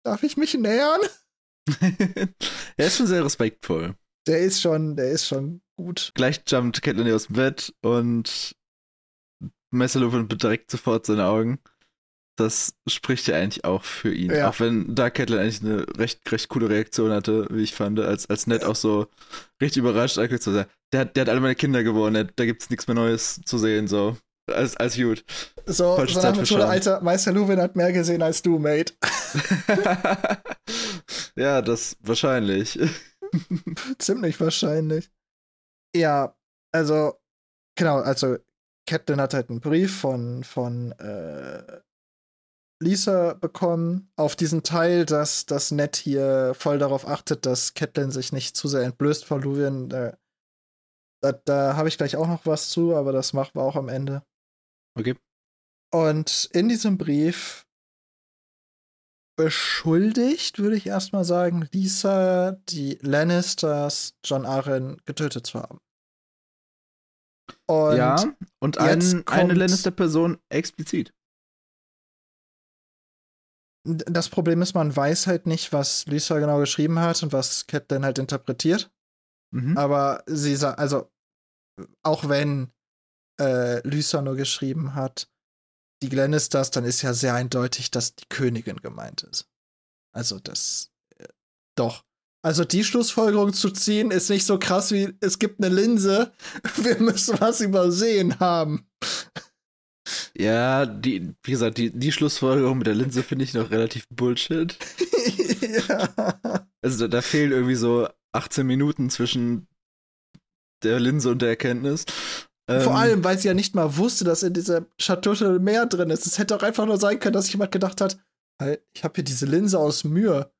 darf ich mich nähern? [LAUGHS] er ist schon sehr respektvoll. der ist schon, der ist schon gut. Gleich jumpt Catelyn aus dem Bett und Messerlufen bedreckt sofort seine Augen. Das spricht ja eigentlich auch für ihn. Ja. Auch wenn da Catelyn eigentlich eine recht, recht coole Reaktion hatte, wie ich fand, als, als Ned auch so richtig überrascht anguckt, so, der hat, der hat alle meine Kinder gewonnen, Ned, da gibt's nichts mehr Neues zu sehen, so. Als, als gut. So, Falsche so nach. Alter, Meister Luwin hat mehr gesehen als du, Mate. [LAUGHS] ja, das wahrscheinlich. [LAUGHS] Ziemlich wahrscheinlich. Ja, also, genau, also Captain hat halt einen Brief von, von äh, Lisa bekommen auf diesen Teil, dass das Ned hier voll darauf achtet, dass Catelyn sich nicht zu sehr entblößt von Luwin. Da, da, da habe ich gleich auch noch was zu, aber das machen wir auch am Ende. Okay. Und in diesem Brief beschuldigt, würde ich erstmal sagen, Lisa die Lannisters John Arryn getötet zu haben. Und ja, und ein, eine Lannister-Person explizit. Das Problem ist, man weiß halt nicht, was Lisa genau geschrieben hat und was Catelyn halt interpretiert. Mhm. Aber sie sagt, also, auch wenn äh, Lysa nur geschrieben hat, die Lannisters, dann ist ja sehr eindeutig, dass die Königin gemeint ist. Also, das, äh, doch. Also, die Schlussfolgerung zu ziehen, ist nicht so krass wie, es gibt eine Linse, [LAUGHS] wir müssen was übersehen haben. Ja, die, wie gesagt, die, die Schlussfolgerung mit der Linse finde ich noch relativ Bullshit. [LAUGHS] ja. Also da, da fehlen irgendwie so 18 Minuten zwischen der Linse und der Erkenntnis. Ähm, Vor allem, weil sie ja nicht mal wusste, dass in dieser Schatulle mehr drin ist. Es hätte auch einfach nur sein können, dass jemand gedacht hat, hey, ich habe hier diese Linse aus Mühe.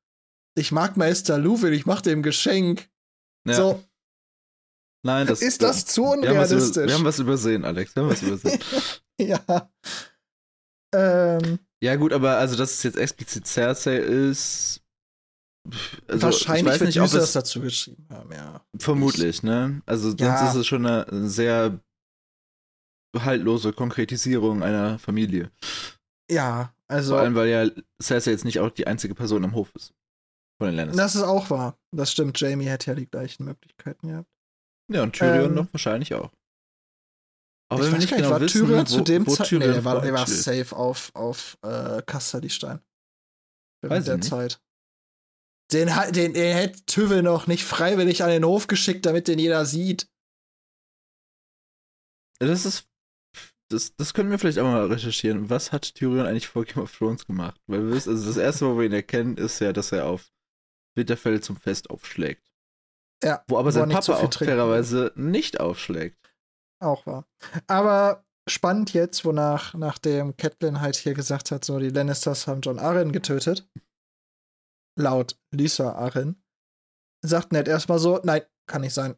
Ich mag Meister Luwin, ich mache dem Geschenk. ja, So, nein, das ist das zu wir haben, über, unrealistisch? wir haben was übersehen, Alex. Wir haben was übersehen. [LAUGHS] [LAUGHS] ja. Ähm, ja, gut, aber also, dass es jetzt explizit Cersei ist. Also, wahrscheinlich ich weiß nicht, ob das es dazu geschrieben haben, ja. vermutlich, ne? Also, sonst Ja. ist es schon eine sehr haltlose Konkretisierung einer Familie. Ja, also, Vor allem, weil ja Cersei jetzt nicht auch die einzige Person am Hof ist. Von den Lannisters. das ist auch wahr. Das stimmt, Jamie hätte ja die gleichen Möglichkeiten gehabt. Ja, und Tyrion Ähm, noch wahrscheinlich auch. Aber ich weiß gar nicht, genau war wissen, zu dem Zeitpunkt. Nee, der war, war safe auf, auf äh, Kasterlistein. Weiß der. Zeit. Den, den, den hätte Tywin noch nicht freiwillig an den Hof geschickt, damit den jeder sieht. Das ist. Das, das können wir vielleicht auch mal recherchieren. Was hat Tyrion eigentlich vor Game of Thrones gemacht? Weil wir wissen, also das erste, wo wir ihn erkennen, ist ja, dass er auf Winterfell zum Fest aufschlägt. Ja, Wo aber wo er sein so Papa viel auch trinken fairerweise nicht aufschlägt. Auch wahr. Aber spannend jetzt, wonach nachdem Catelyn halt hier gesagt hat, so die Lannisters haben John Arryn getötet. Laut Lisa Arryn. Sagt Ned erstmal so, nein, kann nicht sein.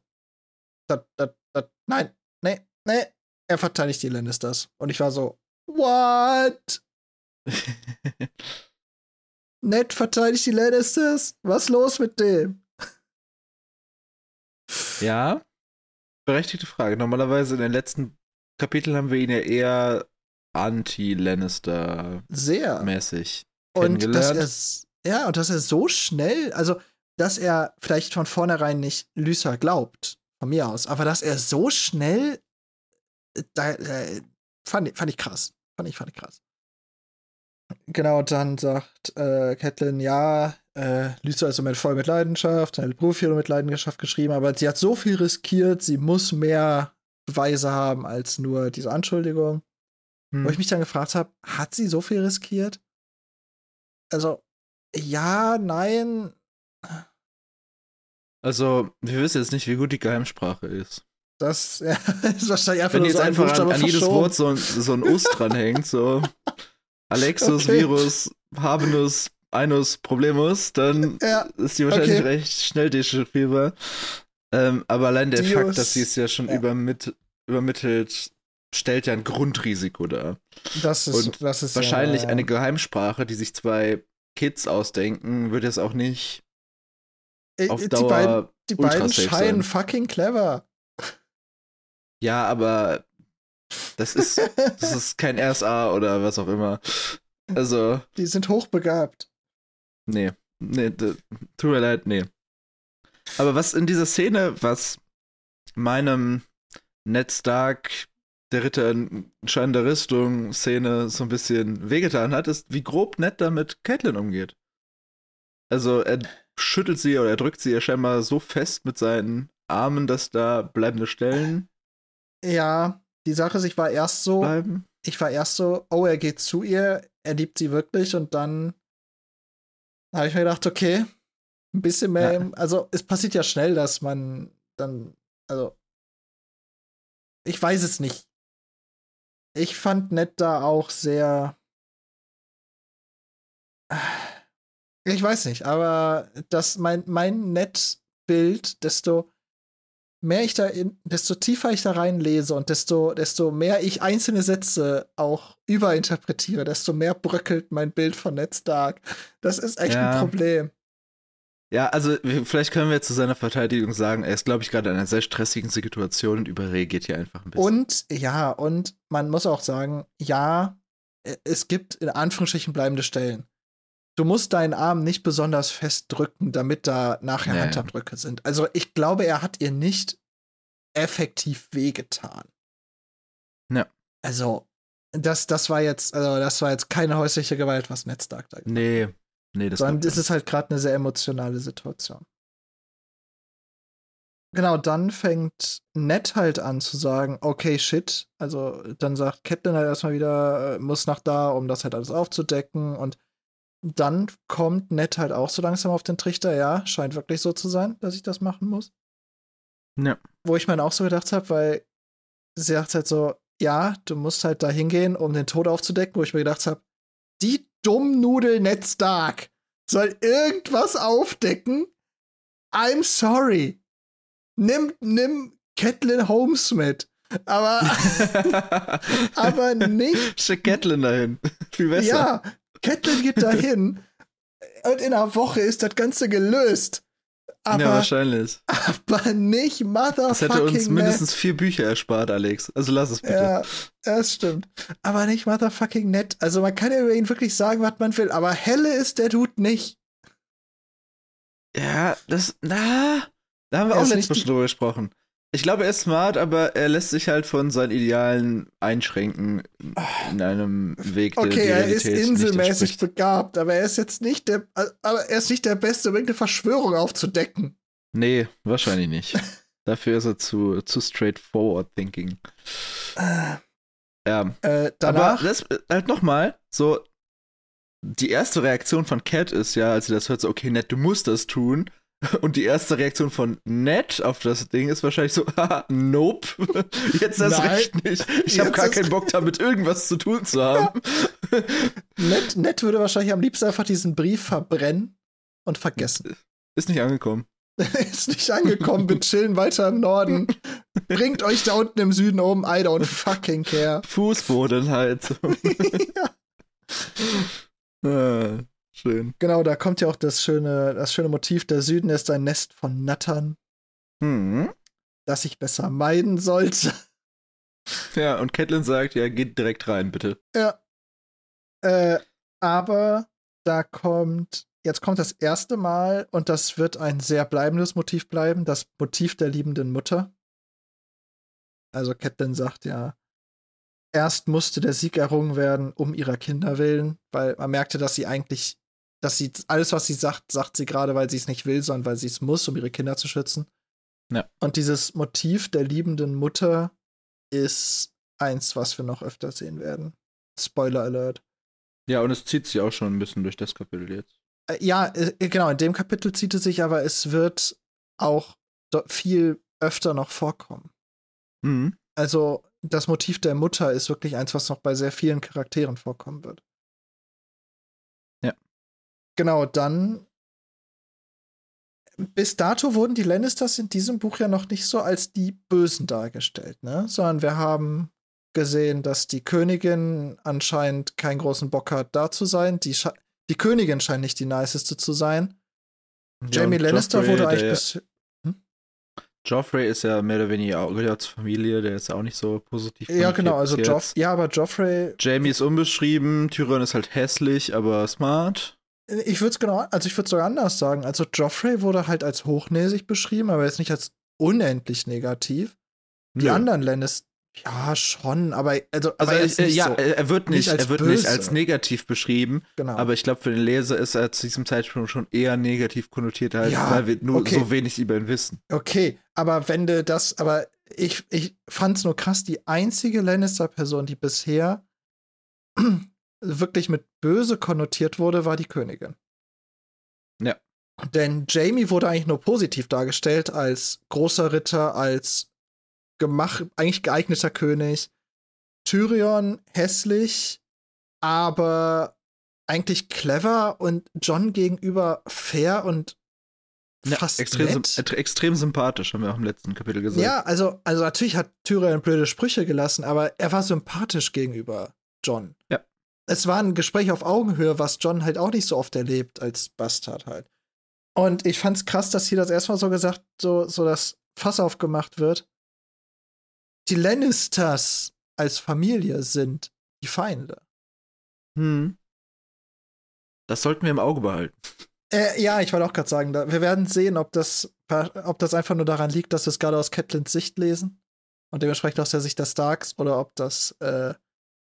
Dat, dat, dat, nein, nee, nee. Er verteidigt die Lannisters. Und ich war so, what? [LAUGHS] Ned verteidigt die Lannisters? Was los mit dem? ja. Berechtigte Frage. Normalerweise in den letzten Kapiteln haben wir ihn ja eher anti-Lannister-mäßig Sehr. Und dass kennengelernt. er, ja, und dass er so schnell, also, dass er vielleicht von vornherein nicht Lysa glaubt, von mir aus, aber dass er so schnell, äh, da, äh, fand, ich- fand ich krass. Fand ich, fand ich krass. Genau, und dann sagt äh, Catelyn, ja, äh, Lysa ist mit voll mit Leidenschaft, hat Beruf hier mit Leidenschaft geschrieben, aber sie hat so viel riskiert, sie muss mehr Beweise haben als nur diese Anschuldigung. Hm. Wo ich mich dann gefragt habe, hat sie so viel riskiert? Also, ja, nein. Also, wir wissen jetzt nicht, wie gut die Geheimsprache ist. Das [LAUGHS] ja, ist wahrscheinlich einfach Wenn nur jetzt so ein einfach an, Buchstabe an jedes. Wort so ein, so ein Us dranhängt, so [LAUGHS] Alexus, Okay. Virus, Habenus, Einus, Problemus, dann Ja, ist die wahrscheinlich okay. recht schnell dechiffrierbar. Ähm, aber allein der Dios. Fakt, dass sie es ja schon Ja. übermit übermittelt, stellt ja ein Grundrisiko dar. das ist, Und das ist Wahrscheinlich ja, eine Geheimsprache, die sich zwei Kids ausdenken, wird es auch nicht Äh, auf die Dauer beiden, die beiden scheinen sein. fucking clever. Ja, aber das ist, das ist kein RSA oder was auch immer. Also, die sind hochbegabt. Nee. Nee, tut mir leid, nee. Aber was in dieser Szene, was meinem Ned Stark, der Ritter in scheinender Rüstung Szene so ein bisschen wehgetan hat, ist, wie grob Ned da mit Catelyn umgeht. Also er schüttelt sie oder er drückt sie ja scheinbar so fest mit seinen Armen, dass da bleibende Stellen. Ja, die Sache ist, ich war erst so, bleiben. ich war erst so, oh, er geht zu ihr, er liebt sie wirklich und dann habe ich mir gedacht, okay, ein bisschen mehr, ja. im, also es passiert ja schnell, dass man dann, also ich weiß es nicht. Ich fand Ned da auch sehr. Ich weiß nicht, aber das mein, mein Ned-Bild, desto mehr ich da in, desto tiefer ich da reinlese und desto, desto mehr ich einzelne Sätze auch überinterpretiere, desto mehr bröckelt mein Bild von Ned Stark. Das ist echt ja. ein Problem. Ja, also vielleicht können wir zu seiner Verteidigung sagen, er ist, glaube ich, gerade in einer sehr stressigen Situation und überreagiert hier einfach ein bisschen. Und ja, und man muss auch sagen, ja, e, es gibt in Anführungsstrichen bleibende Stellen. Du musst deinen Arm nicht besonders fest drücken, damit da nachher nee. Handabdrücke sind. Also ich glaube, er hat ihr nicht effektiv wehgetan. Ja. Also, das, das war jetzt, also das war jetzt keine häusliche Gewalt, was Netzdark da gemacht Nee, Nee, das Sondern es ist halt gerade eine sehr emotionale Situation. Genau, dann fängt Ned halt an zu sagen, okay, shit. Also dann sagt Catelyn halt erstmal wieder, äh, muss nach da, um das halt alles aufzudecken. Und dann kommt Ned halt auch so langsam auf den Trichter, ja, scheint wirklich so zu sein, dass ich das machen muss. Ja. Wo ich mir auch so gedacht habe, weil sie sagt halt so, ja, du musst halt da hingehen, um den Tod aufzudecken, wo ich mir gedacht habe, die Dummnudel Ned Stark soll irgendwas aufdecken. I'm sorry. Nimm, nimm Catelyn Holmes mit. Aber, [LAUGHS] aber nicht. Schick Catelyn dahin. Viel besser. Ja, Catelyn geht dahin. und in einer Woche ist das Ganze gelöst. Aber, ja, wahrscheinlich. Aber nicht Motherfucking Das hätte uns mindestens nett. vier Bücher erspart, Alex. Also lass es bitte. Ja, das stimmt. Aber nicht Motherfucking nett. Also man kann ja über ihn wirklich sagen, was man will, aber helle ist der Dude nicht. Ja, das, na, da haben wir er auch letztes Mal schon drüber gesprochen. Ich glaube, er ist smart, aber er lässt sich halt von seinen Idealen einschränken in einem Weg, der Okay, er ist inselmäßig begabt, aber er ist jetzt nicht der, aber er ist nicht der Beste, um irgendeine Verschwörung aufzudecken. Nee, wahrscheinlich nicht. [LAUGHS] Dafür ist er zu, zu straightforward thinking. Äh, ja. Äh, danach, aber das, halt nochmal, so, die erste Reaktion von Cat ist ja, als sie das hört, so, okay, Ned, du musst das tun. Und die erste Reaktion von Ned auf das Ding ist wahrscheinlich so, nope, [LAUGHS] jetzt erst Nein. recht nicht. Ich habe gar keinen Bock damit irgendwas zu tun zu haben. Ja. [LAUGHS] Ned, Ned würde wahrscheinlich am liebsten einfach diesen Brief verbrennen und vergessen. Ist nicht angekommen. [LAUGHS] ist nicht angekommen, wir chillen weiter im Norden. Bringt euch da unten im Süden um, I don't fucking care. Fußboden halt. ja. Schön. Genau, da kommt ja auch das schöne, das schöne Motiv, der Süden ist ein Nest von Nattern. Mhm. Das ich besser meiden sollte. [LAUGHS] Ja, und Catelyn sagt, ja, geht direkt rein, bitte. Ja. Äh, aber da kommt, jetzt kommt das erste Mal, und das wird ein sehr bleibendes Motiv bleiben, das Motiv der liebenden Mutter. Also Catelyn sagt ja, erst musste der Sieg errungen werden, um ihrer Kinder willen, weil man merkte, dass sie eigentlich dass sie alles, was sie sagt, sagt sie gerade, weil sie es nicht will, sondern weil sie es muss, um ihre Kinder zu schützen. Ja. Und dieses Motiv der liebenden Mutter ist eins, was wir noch öfter sehen werden. Spoiler Alert. Ja, und es zieht sich auch schon ein bisschen durch das Kapitel jetzt. Äh, ja, äh, genau, in dem Kapitel zieht es sich, aber es wird auch viel öfter noch vorkommen. Mhm. Also, das Motiv der Mutter ist wirklich eins, was noch bei sehr vielen Charakteren vorkommen wird. Genau, dann. Bis dato wurden die Lannisters in diesem Buch ja noch nicht so als die Bösen dargestellt, ne? Sondern wir haben gesehen, dass die Königin anscheinend keinen großen Bock hat, da zu sein. Die, Sche die Königin scheint nicht die niceste zu sein. Ja, Jamie Lannister Joffrey, wurde eigentlich bis. Hm? Joffrey ist ja mehr oder weniger auch gehört zur Familie, der ist ja auch nicht so positiv. Ja, genau, also Joff ja, aber Joffrey. Jamie ist unbeschrieben, Tyrion ist halt hässlich, aber smart. Ich würde es genau, also ich würde es sogar anders sagen. Also Joffrey wurde halt als hochnäsig beschrieben, aber jetzt nicht als unendlich negativ. Die Nö. anderen Lannister, ja, schon, aber also, Also aber nicht ja, so, er wird nicht, nicht als er wird nicht böse. als negativ beschrieben, genau. aber ich glaube für den Leser ist er zu diesem Zeitpunkt schon eher negativ konnotiert, halt, Ja, weil wir nur okay. so wenig über ihn wissen. Okay, aber wenn du das, aber ich, ich fand's nur krass, die einzige Lannister-Person, die bisher wirklich mit böse konnotiert wurde, war die Königin. Ja. Denn Jamie wurde eigentlich nur positiv dargestellt als großer Ritter, als gemach eigentlich geeigneter König. Tyrion hässlich, aber eigentlich clever und John gegenüber fair und Ja, fast extrem, nett. äh, extrem sympathisch, haben wir auch im letzten Kapitel gesagt. Ja, also, also natürlich hat Tyrion blöde Sprüche gelassen, aber er war sympathisch gegenüber John. Ja. Es war ein Gespräch auf Augenhöhe, was John halt auch nicht so oft erlebt als Bastard halt. Und ich fand's krass, dass hier das erstmal so gesagt, so, so das Fass aufgemacht wird. Die Lannisters als Familie sind die Feinde. Hm. Das sollten wir im Auge behalten. Äh, ja, ich wollte auch gerade sagen, da, wir werden sehen, ob das, ob das einfach nur daran liegt, dass wir es gerade aus Catelins Sicht lesen und dementsprechend aus der Sicht der Starks oder ob das äh,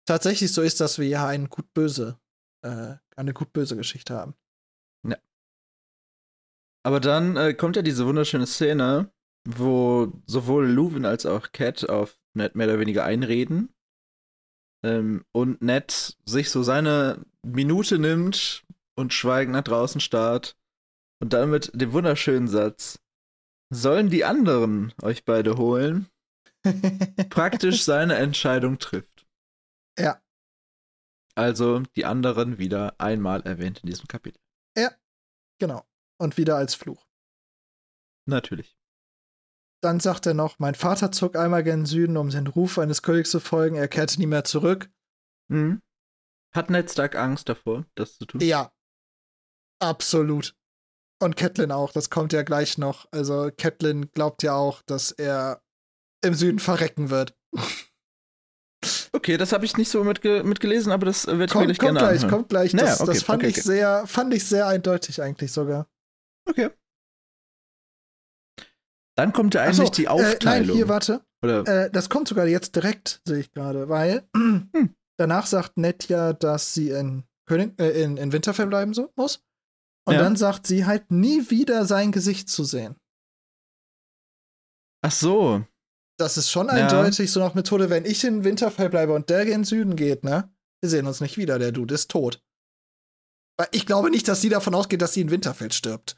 tatsächlich so ist, dass wir hier ein gut-böse, äh, eine gut-böse Geschichte haben. Aber dann äh, kommt ja diese wunderschöne Szene, wo sowohl Luwin als auch Cat auf Ned mehr oder weniger einreden. Ähm, und Ned sich so seine Minute nimmt und schweigend nach draußen starrt. Und dann mit dem wunderschönen Satz: Sollen die anderen euch beide holen? [LAUGHS] Praktisch seine Entscheidung trifft. Ja. Also die anderen wieder einmal erwähnt in diesem Kapitel. genau. Und wieder als Fluch. Natürlich. Dann sagt er noch, mein Vater zog einmal gen Süden, um den Ruf eines Königs zu folgen, er kehrte nie mehr zurück. Mhm. Hat Ned Stark Angst davor, das zu tun? Ja. Absolut. Und Catelyn auch, das kommt ja gleich noch. Also Catelyn glaubt ja auch, dass er im Süden verrecken wird. [LAUGHS] Okay, das habe ich nicht so mitge mitgelesen, aber das werde ich mir Kommt, gleich kommt gerne gleich, anhören. kommt gleich. Naja, Das, okay, das fand okay, ich okay. sehr, fand ich sehr eindeutig eigentlich sogar. Okay. Dann kommt ja Ach so, eigentlich die Äh, nein, Aufteilung. hier, warte. Äh, das kommt sogar jetzt direkt, sehe ich gerade, weil [CLEARS THROAT] danach sagt Ned ja, dass sie in, König, äh, in, in Winterfell bleiben so, muss. Und Ja. dann sagt sie halt nie wieder sein Gesicht zu sehen. ach so. Das ist schon Ja. eindeutig so nach Methode, wenn ich in Winterfell bleibe und der gen Süden geht, ne? Wir sehen uns nicht wieder, der Dude ist tot. Weil ich glaube nicht, dass sie davon ausgeht, dass sie in Winterfell stirbt.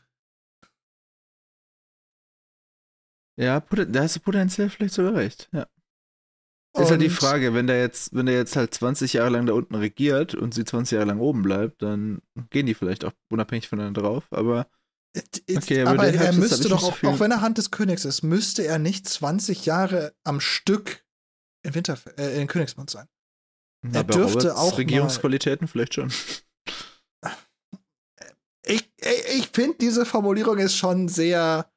Ja, da hast du potenziell vielleicht sogar recht. Ja. Ist halt die Und- Frage, wenn der jetzt, wenn der jetzt halt 20 Jahre lang da unten regiert und sie 20 Jahre lang oben bleibt, dann gehen die vielleicht auch unabhängig voneinander drauf, aber Okay, aber aber er müsste doch, so auch, auch wenn er Hand des Königs ist, müsste er nicht 20 Jahre am Stück in Winterfell, äh, in Königsmund sein. Er aber dürfte Roberts auch Regierungsqualitäten vielleicht schon. Ich, ich, ich finde, diese Formulierung ist schon sehr.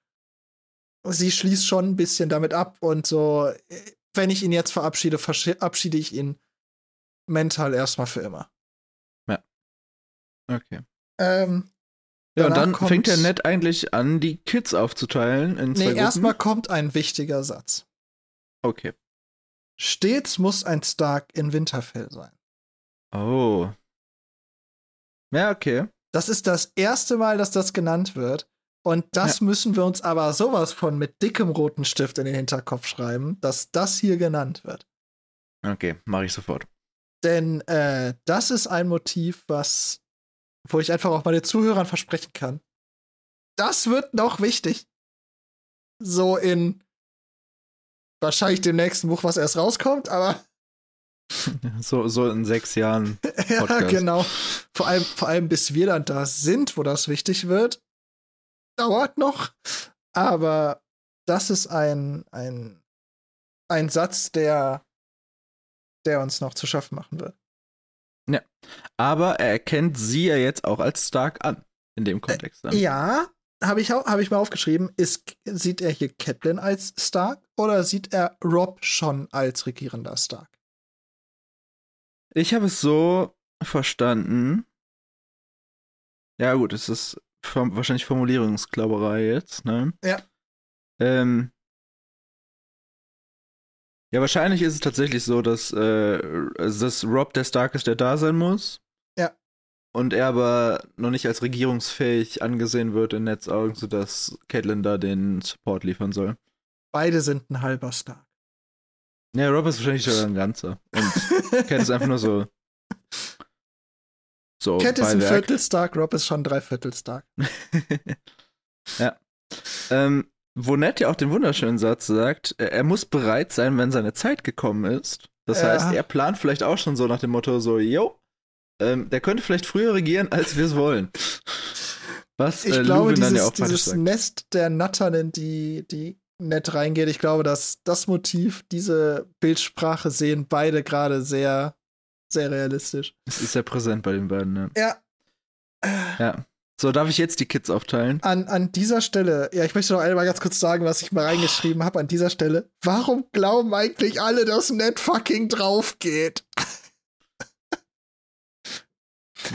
Sie schließt schon ein bisschen damit ab und so. Wenn ich ihn jetzt verabschiede, verabschiede ich ihn mental erstmal für immer. Okay. Ähm, Ja, und dann kommt- fängt der Ned eigentlich an, die Kids aufzuteilen in zwei nee, erstmal kommt ein wichtiger Satz. Okay. Stets muss ein Stark in Winterfell sein. Oh. Ja, okay. Das ist das erste Mal, dass das genannt wird. Und das müssen wir uns aber sowas von mit dickem roten Stift in den Hinterkopf schreiben, dass das hier genannt wird. Okay, mache ich sofort. Denn äh, das ist ein Motiv, was, wo ich einfach auch meine Zuhörern versprechen kann. Das wird noch wichtig. So in wahrscheinlich dem nächsten Buch, was erst rauskommt, aber [LAUGHS] So, so in sechs Jahren. [LAUGHS] ja, genau. Vor allem, vor allem, bis wir dann da sind, wo das wichtig wird, dauert noch. Aber das ist ein, ein, ein Satz, der, der uns noch zu schaffen machen wird. Aber er erkennt sie ja jetzt auch als Stark an. In dem Kontext dann. Ja, habe ich, hab ich mal aufgeschrieben. Ist, sieht er hier Catelyn als Stark oder sieht er Rob schon als regierender Stark? Ich habe es so verstanden, Ja, gut, es ist wahrscheinlich Formulierungsklauberei jetzt, ne? Ja. Ähm, ja, wahrscheinlich ist es tatsächlich so, dass, äh, dass Rob der Stark ist, der da sein muss. Ja. Und er aber noch nicht als regierungsfähig angesehen wird in Netzaugen, sodass Caitlin da den Support liefern soll. Beide sind ein halber Stark. Ja, Rob ist wahrscheinlich sogar ein ganzer. Und Cat ist einfach nur so. So, Cat ist ein. Viertel Stark, Rob ist schon drei Viertel Stark. [LAUGHS] ja. Ähm, wo Ned ja auch den wunderschönen Satz sagt, er, er muss bereit sein, wenn seine Zeit gekommen ist. Das Ja. heißt, er plant vielleicht auch schon so nach dem Motto so, yo, ähm, der könnte vielleicht früher regieren, als wir es wollen. Was Ich äh, glaube, Luwin dann ja dieses, auch dieses sagt. Nest der Nattern, in die, die nett reingeht, ich glaube, dass das Motiv, diese Bildsprache sehen beide gerade sehr, sehr realistisch. Es ist sehr präsent bei den beiden, ne? Ja. Ja. So, darf ich jetzt die Kids aufteilen? An, an dieser Stelle, ja, ich möchte noch einmal ganz kurz sagen, was ich mal reingeschrieben habe an dieser Stelle. Warum glauben eigentlich alle, dass Ned fucking drauf geht?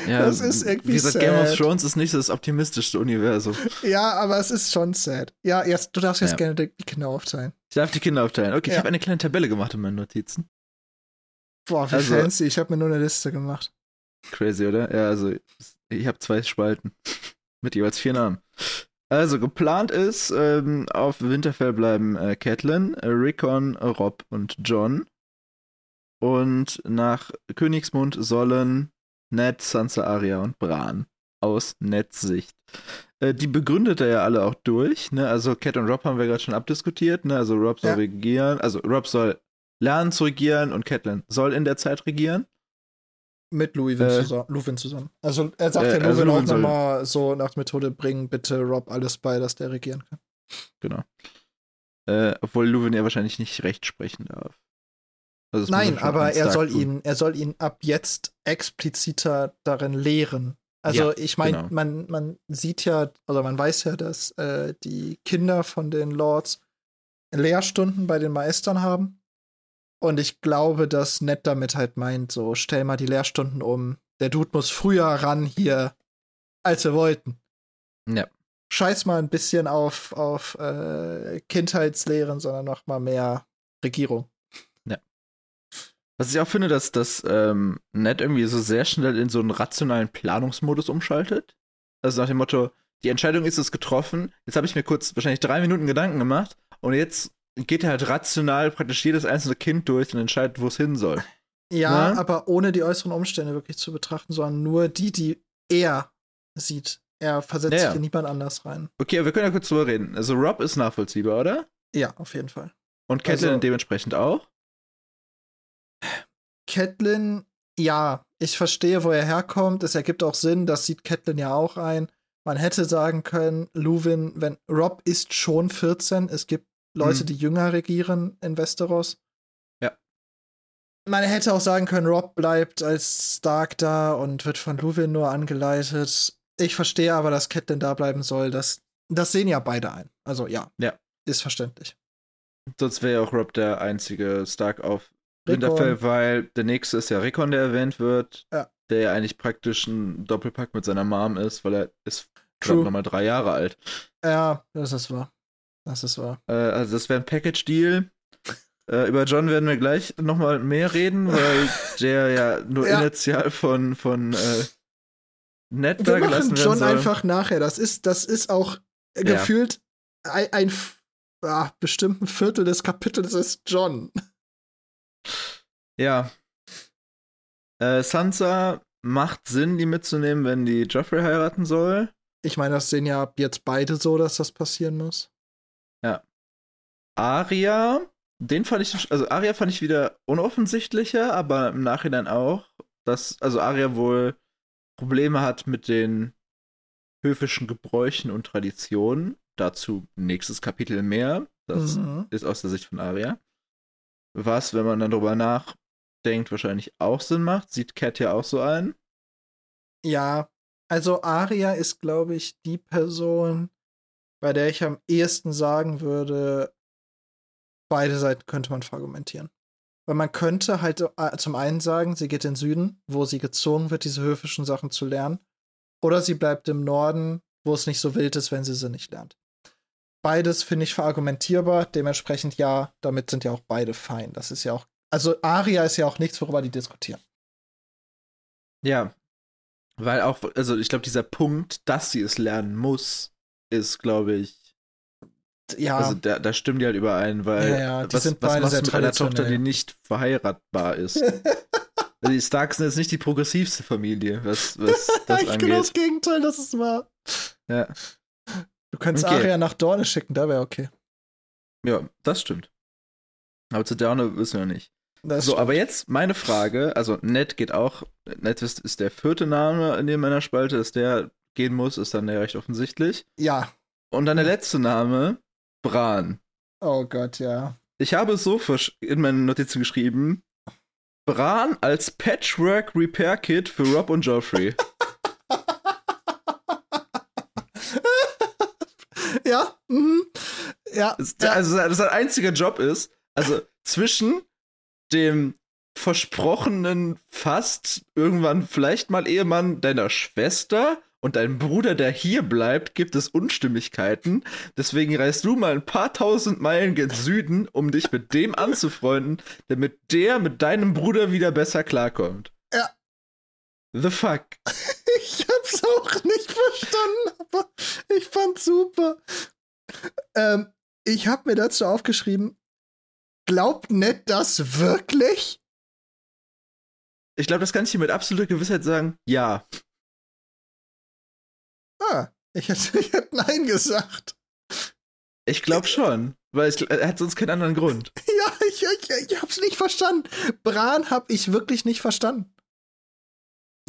Ja, Das ist irgendwie Wie gesagt, Game of sad. Thrones ist nicht so das optimistischste Universum. Ja, aber es ist schon sad. Ja, jetzt, du darfst jetzt Ja. gerne die Kinder aufteilen. Ich darf die Kinder aufteilen. Okay, ich Ja. habe eine kleine Tabelle gemacht in meinen Notizen. Boah, wie Also- fancy. Ich habe mir nur eine Liste gemacht. Crazy, oder? Ja, also ich habe zwei Spalten [LAUGHS] mit jeweils vier Namen. Also geplant ist, ähm, auf Winterfell bleiben äh, Catelyn, äh, Rickon, äh, Rob und John. Und nach Königsmund sollen Ned, Sansa, Arya und Bran aus Neds Sicht. Äh, die begründet er ja alle auch durch, ne? Also Cat und Rob haben wir gerade schon abdiskutiert, ne? Also Rob soll Ja. regieren, also Rob soll lernen zu regieren und Catelyn soll in der Zeit regieren. Mit Louis Äh, zusammen, Luwin zusammen. Also er sagt äh, ja also Luwin auch Luwin soll- nochmal so nach Methode, bring bitte Rob alles bei, dass der regieren kann. Genau. Äh, obwohl Luwin ja wahrscheinlich nicht recht sprechen darf. Also Nein, aber er soll tun. ihn, er soll ihn ab jetzt expliziter darin lehren. Also Ja, ich meine, genau. man, man sieht ja, also man weiß ja, dass äh, die Kinder von den Lords Lehrstunden bei den Meistern haben. Und ich glaube, dass Ned damit halt meint, so stell mal die Lehrstunden um. Der Dude muss früher ran hier, als wir wollten. Ja. Scheiß mal ein bisschen auf, auf äh, Kindheitslehren, sondern noch mal mehr Regierung. Was ich auch finde, dass das ähm, Ned irgendwie so sehr schnell in so einen rationalen Planungsmodus umschaltet. Also nach dem Motto, die Entscheidung ist es getroffen, jetzt habe ich mir kurz wahrscheinlich drei Minuten Gedanken gemacht und jetzt geht er halt rational praktisch jedes einzelne Kind durch und entscheidet, wo es hin soll. Ja, Ne? aber ohne die äußeren Umstände wirklich zu betrachten, sondern nur die, die er sieht. Er versetzt Ja, ja. sich in niemand anders rein. Okay, aber wir können ja kurz drüber reden. Also Rob ist nachvollziehbar, oder? Ja, auf jeden Fall. Und Catelyn Also- dementsprechend auch. Catelyn, ja, ich verstehe, wo er herkommt. Es ergibt auch Sinn, das sieht Catelyn ja auch ein. Man hätte sagen können, Luwin, wenn Rob ist schon 14, es gibt Leute, Mhm. die jünger regieren in Westeros. Ja. Man hätte auch sagen können, Rob bleibt als Stark da und wird von Luwin nur angeleitet. Ich verstehe aber, dass Catelyn da bleiben soll. Das, das sehen ja beide ein. Also ja. Ja. Ist verständlich. Sonst wäre ja auch Rob der einzige Stark auf. Winterfell, weil der nächste ist ja Rickon, der erwähnt wird. Ja. Der ja eigentlich praktisch ein Doppelpack mit seiner Mom ist, weil er ist True. nochmal drei Jahre alt. Ja, das ist wahr. Das ist wahr. Äh, also das wäre ein Package-Deal. Äh, über John werden wir gleich nochmal mehr reden, weil [LAUGHS] der ja nur Ja. initial von, von äh, Ned Wir da machen gelassen werden John soll. einfach nachher. Das ist, das ist auch Ja. gefühlt ein, ein ah, bestimmten Viertel des Kapitels ist John. Ja. Äh, Sansa macht Sinn, die mitzunehmen, wenn die Joffrey heiraten soll. Ich meine, das sehen ja jetzt beide so, dass das passieren muss. Aria, den fand ich, also Aria fand ich wieder unoffensichtlicher, aber im Nachhinein auch, dass, also Aria wohl Probleme hat mit den höfischen Gebräuchen und Traditionen. Dazu nächstes Kapitel mehr. Das Mhm. ist aus der Sicht von Aria. Was, wenn man dann drüber nachdenkt, wahrscheinlich auch Sinn macht. Sieht Cat ja auch so ein. Ja, also Aria ist, glaube ich, die Person, bei der ich am ehesten sagen würde, beide Seiten könnte man verargumentieren. Weil man könnte halt äh, zum einen sagen, sie geht in den Süden, wo sie gezwungen wird, diese höfischen Sachen zu lernen. oder sie bleibt im Norden, wo es nicht so wild ist, wenn sie sie nicht lernt. Beides finde ich verargumentierbar, dementsprechend ja, damit sind ja auch beide fein. Das ist ja auch, also Aria ist ja auch nichts, worüber die diskutieren. Ja, weil auch, also ich glaube, dieser Punkt, dass sie es lernen muss, ist, glaube ich, ja. Also da, da stimmen die halt überein, weil ja, ja, die was, sind was machst du mit einer Tochter, die nicht verheiratbar ist? [LAUGHS] Also die Starks sind jetzt nicht die progressivste Familie, was, was [LAUGHS] das ich genau das angeht. Gegenteil, das ist wahr. Ja. Du kannst Okay. Aria nach Dorne schicken, da wäre okay. ja, das stimmt. Aber zu Downe wissen wir nicht. Das so, stimmt. aber jetzt meine Frage, also Ned geht auch, Ned ist, ist der vierte Name in dem meiner Spalte, dass der gehen muss, ist dann ja recht offensichtlich. Ja. Und dann der letzte Name, Bran. Oh Gott, ja. Ich habe es so in meinen Notizen geschrieben, Bran als Patchwork Repair Kit für Rob und Joffrey. [LAUGHS] ja. Mhm. Ja. Ja. Also, dass sein einziger Job ist, also zwischen dem versprochenen fast irgendwann vielleicht mal Ehemann deiner Schwester und deinem Bruder, der hier bleibt, gibt es Unstimmigkeiten. Deswegen reist du mal ein paar tausend Meilen gen Süden, um dich mit dem anzufreunden, damit der mit deinem Bruder wieder besser klarkommt. Ja. The fuck. [LAUGHS] Ich hab's auch nicht verstanden, aber ich fand's super. Ähm, ich hab mir dazu aufgeschrieben, glaubt Ned das wirklich? Ich glaube, das kann ich dir mit absoluter Gewissheit sagen. Ja. Ah, ich hätte, [LAUGHS] ich hätte Nein gesagt. Ich glaube schon. Weil es, er hat sonst keinen anderen Grund. [LAUGHS] Ja, ich, ich, ich hab's nicht verstanden. Bran hab ich wirklich nicht verstanden.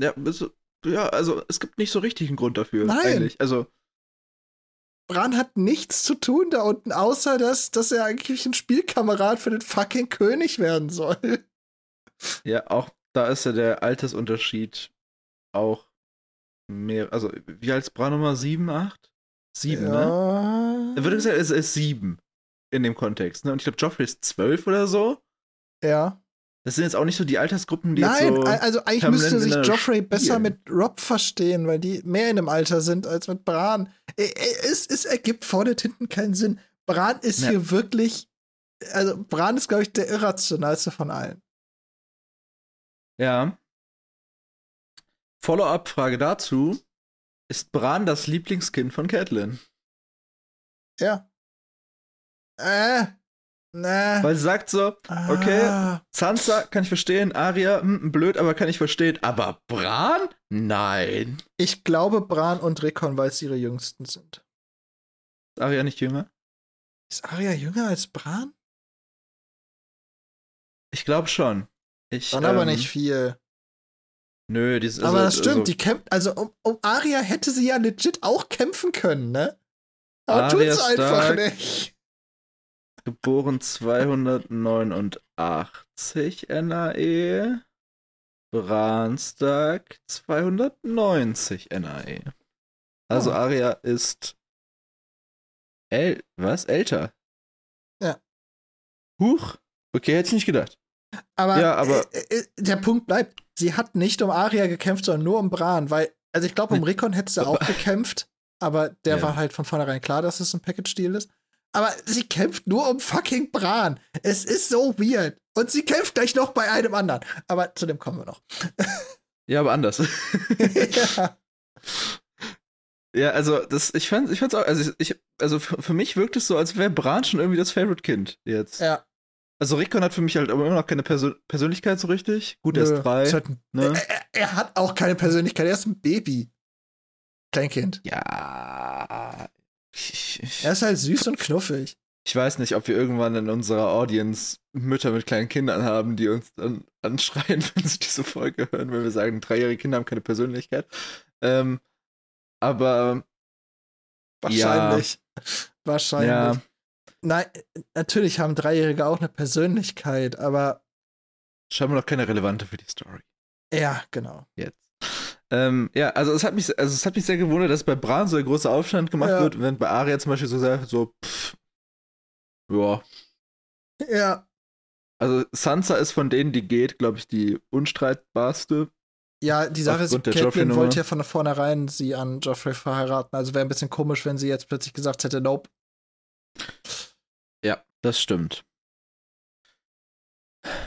Ja, also, ja, also es gibt nicht so richtig einen Grund dafür. Nein. Eigentlich. Also, Bran hat nichts zu tun da unten, außer dass, dass er eigentlich ein Spielkamerad für den fucking König werden soll. ja, auch da ist ja der Altersunterschied auch mehr. Also, wie alt ist Bran Nummer 7, 8? 7, ne? ja. Er würde gesagt, er ist, er ist 7 in dem Kontext, ne? Und ich glaube, Joffrey ist 12 oder so. Ja. Das sind jetzt auch nicht so die Altersgruppen, die Nein, jetzt so. also eigentlich müsste sich Joffrey besser mit Rob verstehen, weil die mehr in dem Alter sind als mit Bran. Es, es ergibt vorne und hinten keinen Sinn. Bran ist Ja. hier wirklich, also Bran ist, glaube ich, der irrationalste von allen. Ja. Follow-up-Frage dazu. Ist Bran das Lieblingskind von Catelyn? Ja. Äh, ne. Weil sie sagt so, okay, Ah, Sansa kann ich verstehen, Arya, hm, blöd, aber kann ich verstehen. Aber Bran? Nein. ich glaube Bran und Rickon, weil es ihre Jüngsten sind. Ist Arya nicht jünger? Ist Arya jünger als Bran? Ich glaube schon. Ich, Dann aber ähm, nicht viel. Nö, die ist, aber das also, stimmt, also, die kämpft, also um, um Arya hätte sie ja legit auch kämpfen können, ne? Aber Arya tut's einfach Stark. nicht. Geboren 289 NAE. Bran Stark 290 NAE. Also Oh. Arya ist äl was? Älter? Ja. Huch. Okay, hätte ich nicht gedacht. Aber, Ja, aber- äh, äh, der Punkt bleibt, sie hat nicht um Arya gekämpft, sondern nur um Bran, weil, also ich glaube, um Rickon hätte sie auch gekämpft, aber der Ja. war halt von vornherein klar, dass es ein Package-Deal ist. Aber sie kämpft nur um fucking Bran. Es ist so weird. Und sie kämpft gleich noch bei einem anderen. Aber zu dem kommen wir noch. Ja, aber anders. [LAUGHS] ja. ja, also das, ich fand, ich fand's auch, also ich, also für, für mich wirkt es so, als wäre Bran schon irgendwie das Favorite Kind jetzt. ja. Also Rickon hat für mich halt aber immer noch keine Persön Persönlichkeit so richtig. Gut, er Nö. ist drei. Ist halt ein, ne? er, er, hat auch keine Persönlichkeit. Er ist ein Baby. Kleinkind. Ja. Ich, ich, Er ist halt süß und knuffig. ich weiß nicht, ob wir irgendwann in unserer Audience Mütter mit kleinen Kindern haben, die uns dann anschreien, [LAUGHS] wenn sie diese Folge hören, wenn wir sagen, dreijährige Kinder haben keine Persönlichkeit. Ähm, aber Wahrscheinlich. Wahrscheinlich. ja, Nein, natürlich haben Dreijährige auch eine Persönlichkeit, aber scheinbar noch keine relevante für die Story. ja, genau. Jetzt. Ähm, ja, also es hat mich, also es hat mich sehr gewundert, dass bei Bran so ein großer Aufstand gemacht Ja. wird, während bei Arya zum Beispiel so sagt, so, pff, ja. Ja, Also Sansa ist von denen, die geht, glaube ich, die unstreitbarste. Ja, die Sache ist, Joffrey-Nummer. wollte ja von vornherein sie an Joffrey verheiraten. Also wäre ein bisschen komisch, wenn sie jetzt plötzlich gesagt hätte, nope. Das stimmt.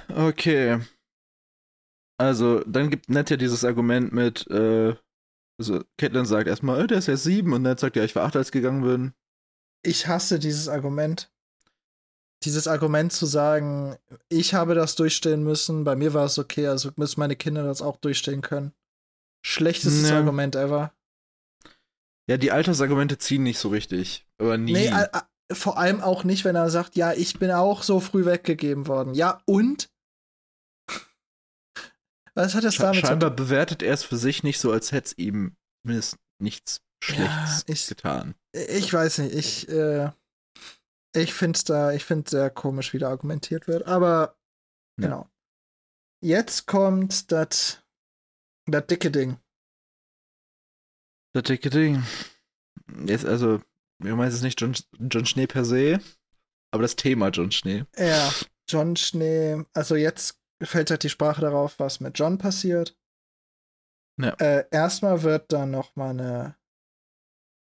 Okay. Also, dann gibt Ned ja dieses Argument mit, äh, also Catelyn sagt erstmal, äh, der ist ja sieben und Ned sagt, ja, ich war acht, als gegangen bin. Ich hasse dieses Argument. Dieses Argument zu sagen, ich habe das durchstehen müssen, bei mir war es okay, also müssen meine Kinder das auch durchstehen können. Schlechtestes Ja. Argument ever. Ja, die Altersargumente ziehen nicht so richtig. Aber nie. Nee, vor allem auch nicht, wenn er sagt, ja, ich bin auch so früh weggegeben worden. Ja, und? [LAUGHS] Was hat das damit zu Scheinbar bewertet er es für sich nicht so, als hätte es ihm zumindest nichts Schlechtes ich- getan. Ich weiß nicht, ich, äh, ich finde es da, ich finde sehr komisch, wie da argumentiert wird, aber Ja. genau. Jetzt kommt das das dicke Ding. Das dicke Ding. Jetzt also, wir meinen es nicht John, John Schnee per se, aber das Thema John Schnee. Ja, John Schnee, also jetzt fällt halt die Sprache darauf, was mit John passiert. Ja. Äh, erstmal wird dann noch mal eine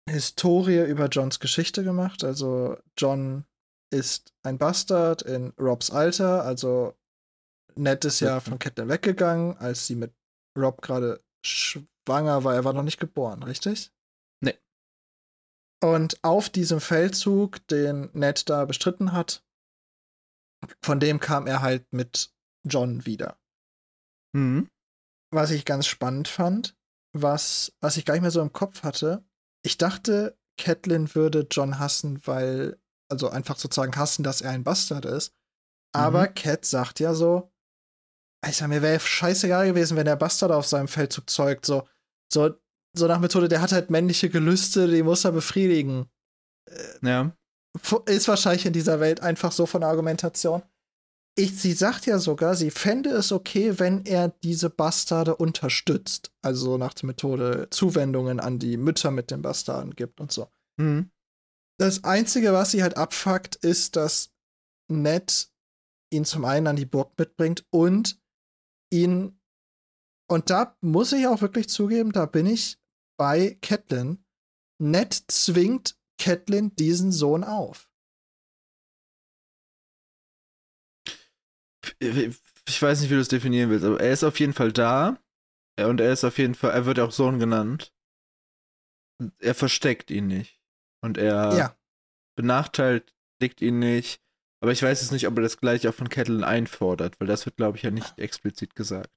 Historie über Johns Geschichte gemacht. Also John ist ein Bastard in Robs Alter. Also Ned ist ja Ja. von Catelyn weggegangen, als sie mit Rob gerade schwanger war. Er war noch nicht geboren, richtig? Und auf diesem Feldzug, den Ned da bestritten hat, von dem kam er halt mit John wieder. Mhm. Was ich ganz spannend fand, was, was ich gar nicht mehr so im Kopf hatte, ich dachte, Catelyn würde John hassen, weil, also einfach sozusagen hassen, dass er ein Bastard ist. Aber Cat sagt ja so, also mir wäre scheißegal gewesen, wenn der Bastard auf seinem Feldzug zeugt, so, so, so nach Methode, der hat halt männliche Gelüste, die muss er befriedigen. Ja. Fu- Ist wahrscheinlich in dieser Welt einfach so von der Argumentation. Ich, sie sagt ja sogar, sie fände es okay, wenn er diese Bastarde unterstützt. Also so nach der Methode Zuwendungen an die Mütter mit den Bastarden gibt und so. Mhm. Das Einzige, was sie halt abfuckt, ist, dass Ned ihn zum einen an die Burg mitbringt und ihn, und da muss ich auch wirklich zugeben, da bin ich bei Catelyn. Ned zwingt Catelyn diesen Sohn auf. Ich weiß nicht, wie du es definieren willst, aber er ist auf jeden Fall da. Und er ist auf jeden Fall, er wird auch Sohn genannt. Er versteckt ihn nicht. Und er Ja. benachteiligt ihn nicht. Aber ich weiß jetzt nicht, ob er das gleich auch von Catelyn einfordert, weil das wird, glaube ich, ja nicht explizit gesagt.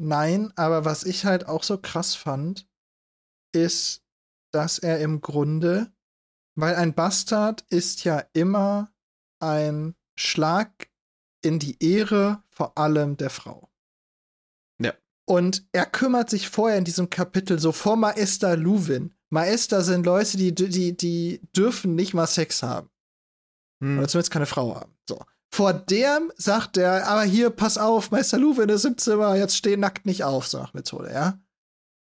Nein, aber was ich halt auch so krass fand, ist, dass er im Grunde, weil ein Bastard ist ja immer ein Schlag in die Ehre vor allem der Frau. Ja. Und er kümmert sich vorher in diesem Kapitel so vor Maester Luwin. Maester sind Leute, die, die, die dürfen nicht mal Sex haben. Hm. Oder zumindest keine Frau haben. So. Vor dem sagt er, aber hier, pass auf, Meister Luwin ist im Zimmer, jetzt steh nackt nicht auf, so nach Methode, ja.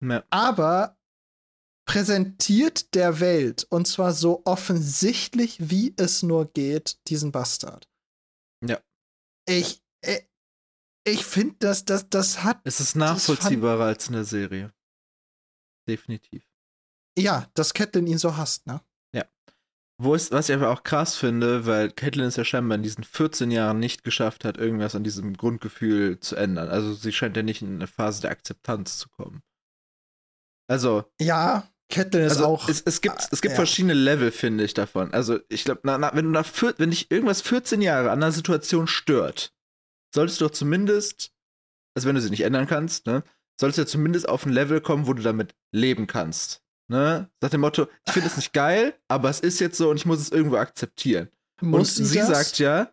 Ja. Aber präsentiert der Welt, und zwar so offensichtlich, wie es nur geht, diesen Bastard. Ja. Ich, ich, ich finde, dass das, das hat, Es ist fand- nachvollziehbarer als in der Serie. Definitiv. ja, dass Catelyn ihn so hasst, ne? Wo ist, was ich aber auch krass finde, weil Catelyn es ja scheinbar in diesen 14 Jahren nicht geschafft hat, irgendwas an diesem Grundgefühl zu ändern. Also sie scheint ja nicht in eine Phase der Akzeptanz zu kommen. Also, Ja, Catelyn ist also auch. es, es gibt, es gibt ja. verschiedene Level, finde ich, davon. Also ich glaube, wenn du nach vier, wenn dich irgendwas 14 Jahre an einer Situation stört, solltest du doch zumindest, also wenn du sie nicht ändern kannst, ne, solltest du ja zumindest auf ein Level kommen, wo du damit leben kannst. Ne? Nach dem Motto, ich finde es nicht geil, aber es ist jetzt so und ich muss es irgendwo akzeptieren. muss und sie das? sagt ja,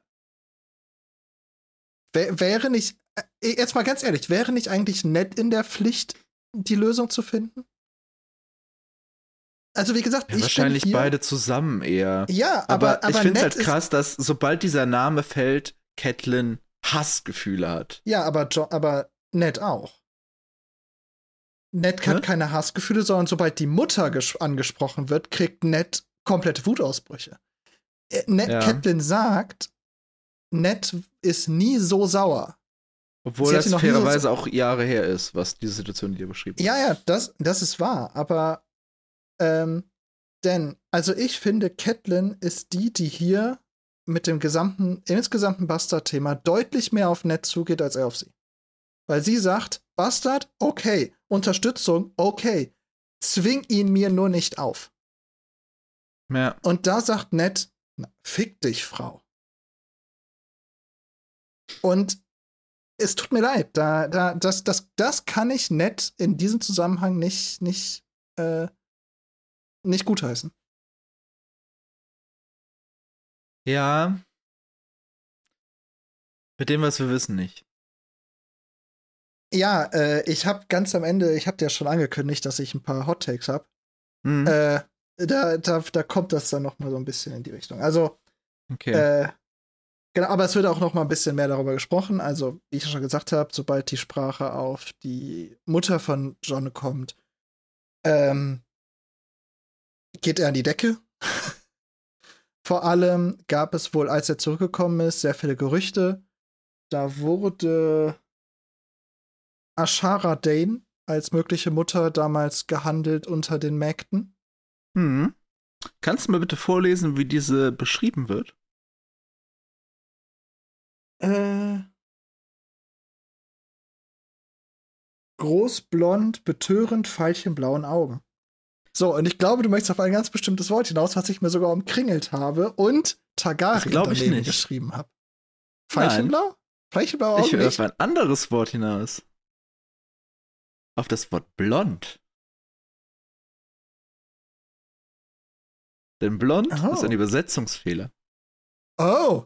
Wär, wäre nicht, äh, jetzt mal ganz ehrlich, wäre nicht eigentlich nett in der Pflicht, die Lösung zu finden? Also, wie gesagt, ja, ich wahrscheinlich bin hier, beide zusammen eher. Ja, Aber, aber, aber ich finde es halt krass, dass sobald dieser Name fällt, Catelyn Hassgefühle hat. Ja, aber, jo aber Ned auch. Ned hat Hä? keine Hassgefühle, sondern sobald die Mutter ges- angesprochen wird, kriegt Ned komplette Wutausbrüche. Äh, Ned Ja. Catelyn sagt, Ned ist nie so sauer. Obwohl hat das nie so- fairerweise auch Jahre her ist, was diese Situation, die ihr beschrieben Ja, ja, das, das ist wahr, aber ähm, denn, also ich finde, Catelyn ist die, die hier mit dem gesamten, insgesamten Bastard-Thema deutlich mehr auf Ned zugeht als er auf sie. Weil sie sagt, Bastard, okay, Unterstützung, okay, zwing ihn mir nur nicht auf. Ja. Und da sagt Ned, "Na, fick dich, Frau. Und es tut mir leid, da, da, das, das, das kann ich Ned in diesem Zusammenhang nicht, nicht, äh, nicht gutheißen. Ja. Mit dem, was wir wissen, nicht. Ja, äh, ich habe ganz am Ende, ich habe dir schon angekündigt, dass ich ein paar Hot Takes habe. Hm. Äh, da, da, da kommt das dann noch mal so ein bisschen in die Richtung. Also, okay. Äh, genau, aber es wird auch noch mal ein bisschen mehr darüber gesprochen. Also, wie ich schon gesagt habe, sobald die Sprache auf die Mutter von John kommt, ähm, geht er an die Decke. [LAUGHS] Vor allem gab es wohl, als er zurückgekommen ist, sehr viele Gerüchte. Da wurde Ashara Dane als mögliche Mutter damals gehandelt unter den Mägden. Hm. Kannst du mal bitte vorlesen, wie diese beschrieben wird? Äh. Groß, blond, betörend, veilchenblauen Augen. So, und ich glaube, du möchtest auf ein ganz bestimmtes Wort hinaus, was ich mir sogar umkringelt habe und ich daneben nicht. geschrieben habe. Veilchenblau? Veilchenblaue Ich Augen will auf ein anderes Wort hinaus. Auf das Wort blond. Denn blond Oh. ist ein Übersetzungsfehler. Oh,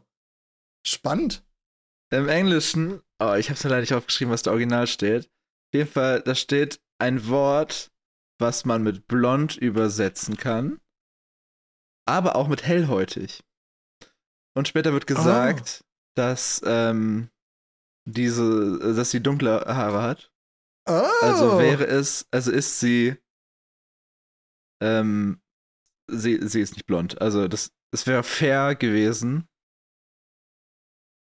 spannend. Im Englischen, oh, ich hab's mir leider nicht aufgeschrieben, was da original steht. Auf jeden Fall, da steht ein Wort, was man mit blond übersetzen kann, aber auch mit hellhäutig. Und später wird gesagt, dass ähm, diese, dass sie dunkle Haare hat. Oh. Also wäre es, also ist sie, ähm, sie, sie ist nicht blond. Also das, das wäre fair gewesen.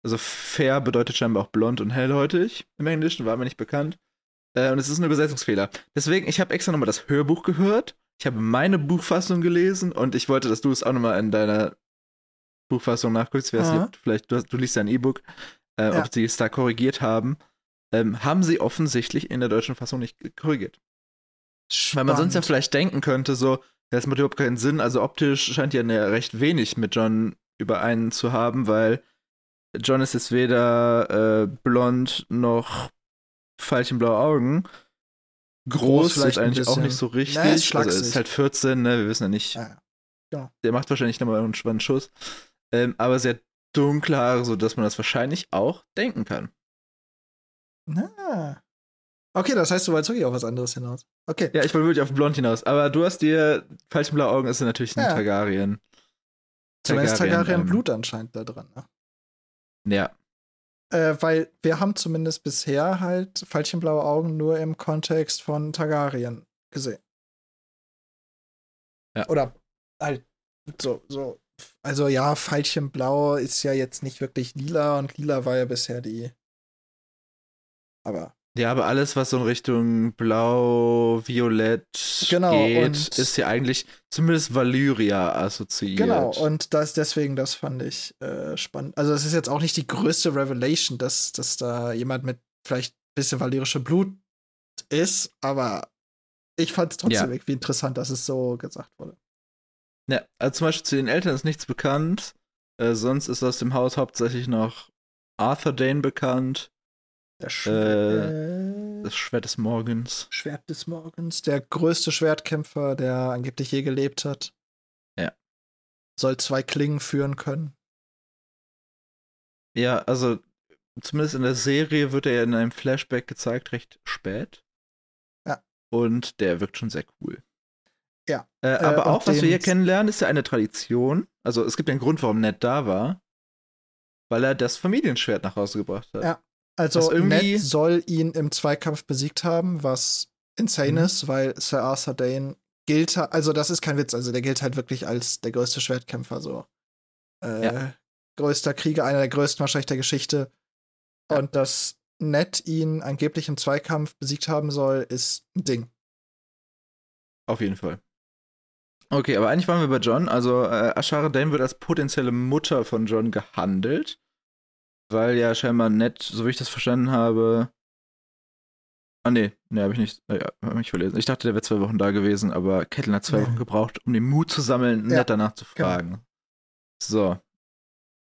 Also fair bedeutet scheinbar auch blond und hellhäutig im Englischen, war mir nicht bekannt. Äh, und es ist ein Übersetzungsfehler. Deswegen, ich habe extra nochmal das Hörbuch gehört. Ich habe meine Buchfassung gelesen und ich wollte, dass du es auch nochmal in deiner Buchfassung nachguckst. Weiß nicht, du vielleicht, du, du liest ja ein E-Book, äh, Ja. ob sie es da korrigiert haben. Ähm, haben sie offensichtlich in der deutschen Fassung nicht korrigiert. Weil man sonst ja Spannend. vielleicht denken könnte, so, das macht überhaupt keinen Sinn. Also optisch scheint ja recht wenig mit John überein zu haben, weil John ist jetzt weder äh, blond noch veilchenblaue Augen. Groß Groß vielleicht eigentlich auch nicht so richtig. Na, ist also ist halt 14, ne? Wir wissen ja nicht. Ja, ja. Der macht wahrscheinlich nochmal einen spannenden Schuss. Ähm, aber sehr dunkle Haare, sodass man das wahrscheinlich auch denken kann. Na. Okay, das heißt, du wolltest wirklich auf was anderes hinaus. Okay. Ja, ich wollte wirklich auf blond hinaus. Aber du hast dir veilchenblaue Augen ist ja natürlich ein Ja. Targaryen. Zumindest Targaryen ähm, Blut anscheinend da drin. Ne? Ja. Äh, weil wir haben zumindest bisher halt Veilchenblaue Augen nur im Kontext von Targaryen gesehen. Ja. Oder halt so, so. Also ja, Veilchenblau ist ja jetzt nicht wirklich lila und lila war ja bisher die. Aber Ja, aber alles, was so in Richtung Blau, Violett Genau, geht, ist ja eigentlich zumindest Valyria assoziiert. Genau, und das, deswegen, das fand ich äh, spannend. Also, es ist jetzt auch nicht die größte Revelation, dass, dass da jemand mit vielleicht ein bisschen valyrische Blut ist, aber ich fand es trotzdem Ja. irgendwie interessant, dass es so gesagt wurde. Ja, also zum Beispiel zu den Eltern ist nichts bekannt. Äh, sonst ist aus dem Haus hauptsächlich noch Arthur Dane bekannt, Der Äh, Schwert, das Schwert des Morgens. Schwert des Morgens, der größte Schwertkämpfer, der angeblich je gelebt hat. Ja. Soll zwei Klingen führen können. Ja, also zumindest in der Serie wird er ja in einem Flashback gezeigt, recht spät. Ja. Und der wirkt schon sehr cool. Ja. Äh, aber und auch, was wir hier kennenlernen, ist ja eine Tradition. Also es gibt einen Grund, warum Ned da war. Weil er das Familienschwert nach Hause gebracht hat. Ja. Also irgendwie- Ned soll ihn im Zweikampf besiegt haben, was insane Mhm. ist, weil Sir Arthur Dane gilt, also das ist kein Witz, also der gilt halt wirklich als der größte Schwertkämpfer, so. Äh, Ja. Größter Krieger, einer der größten wahrscheinlich der Geschichte. Ja. Und dass Ned ihn angeblich im Zweikampf besiegt haben soll, ist ein Ding. Auf jeden Fall. Okay, aber eigentlich waren wir bei John. Also äh, Ashara Dane wird als potenzielle Mutter von John gehandelt, weil ja scheinbar Ned, so wie ich das verstanden habe. Ah nee, nee, habe ich nicht. Äh, ja, hab ich verlesen. Ich dachte, der wäre zwei Wochen da gewesen, aber Catelyn hat zwei Nee. Wochen gebraucht, um den Mut zu sammeln, Ja, Ned danach zu fragen. So,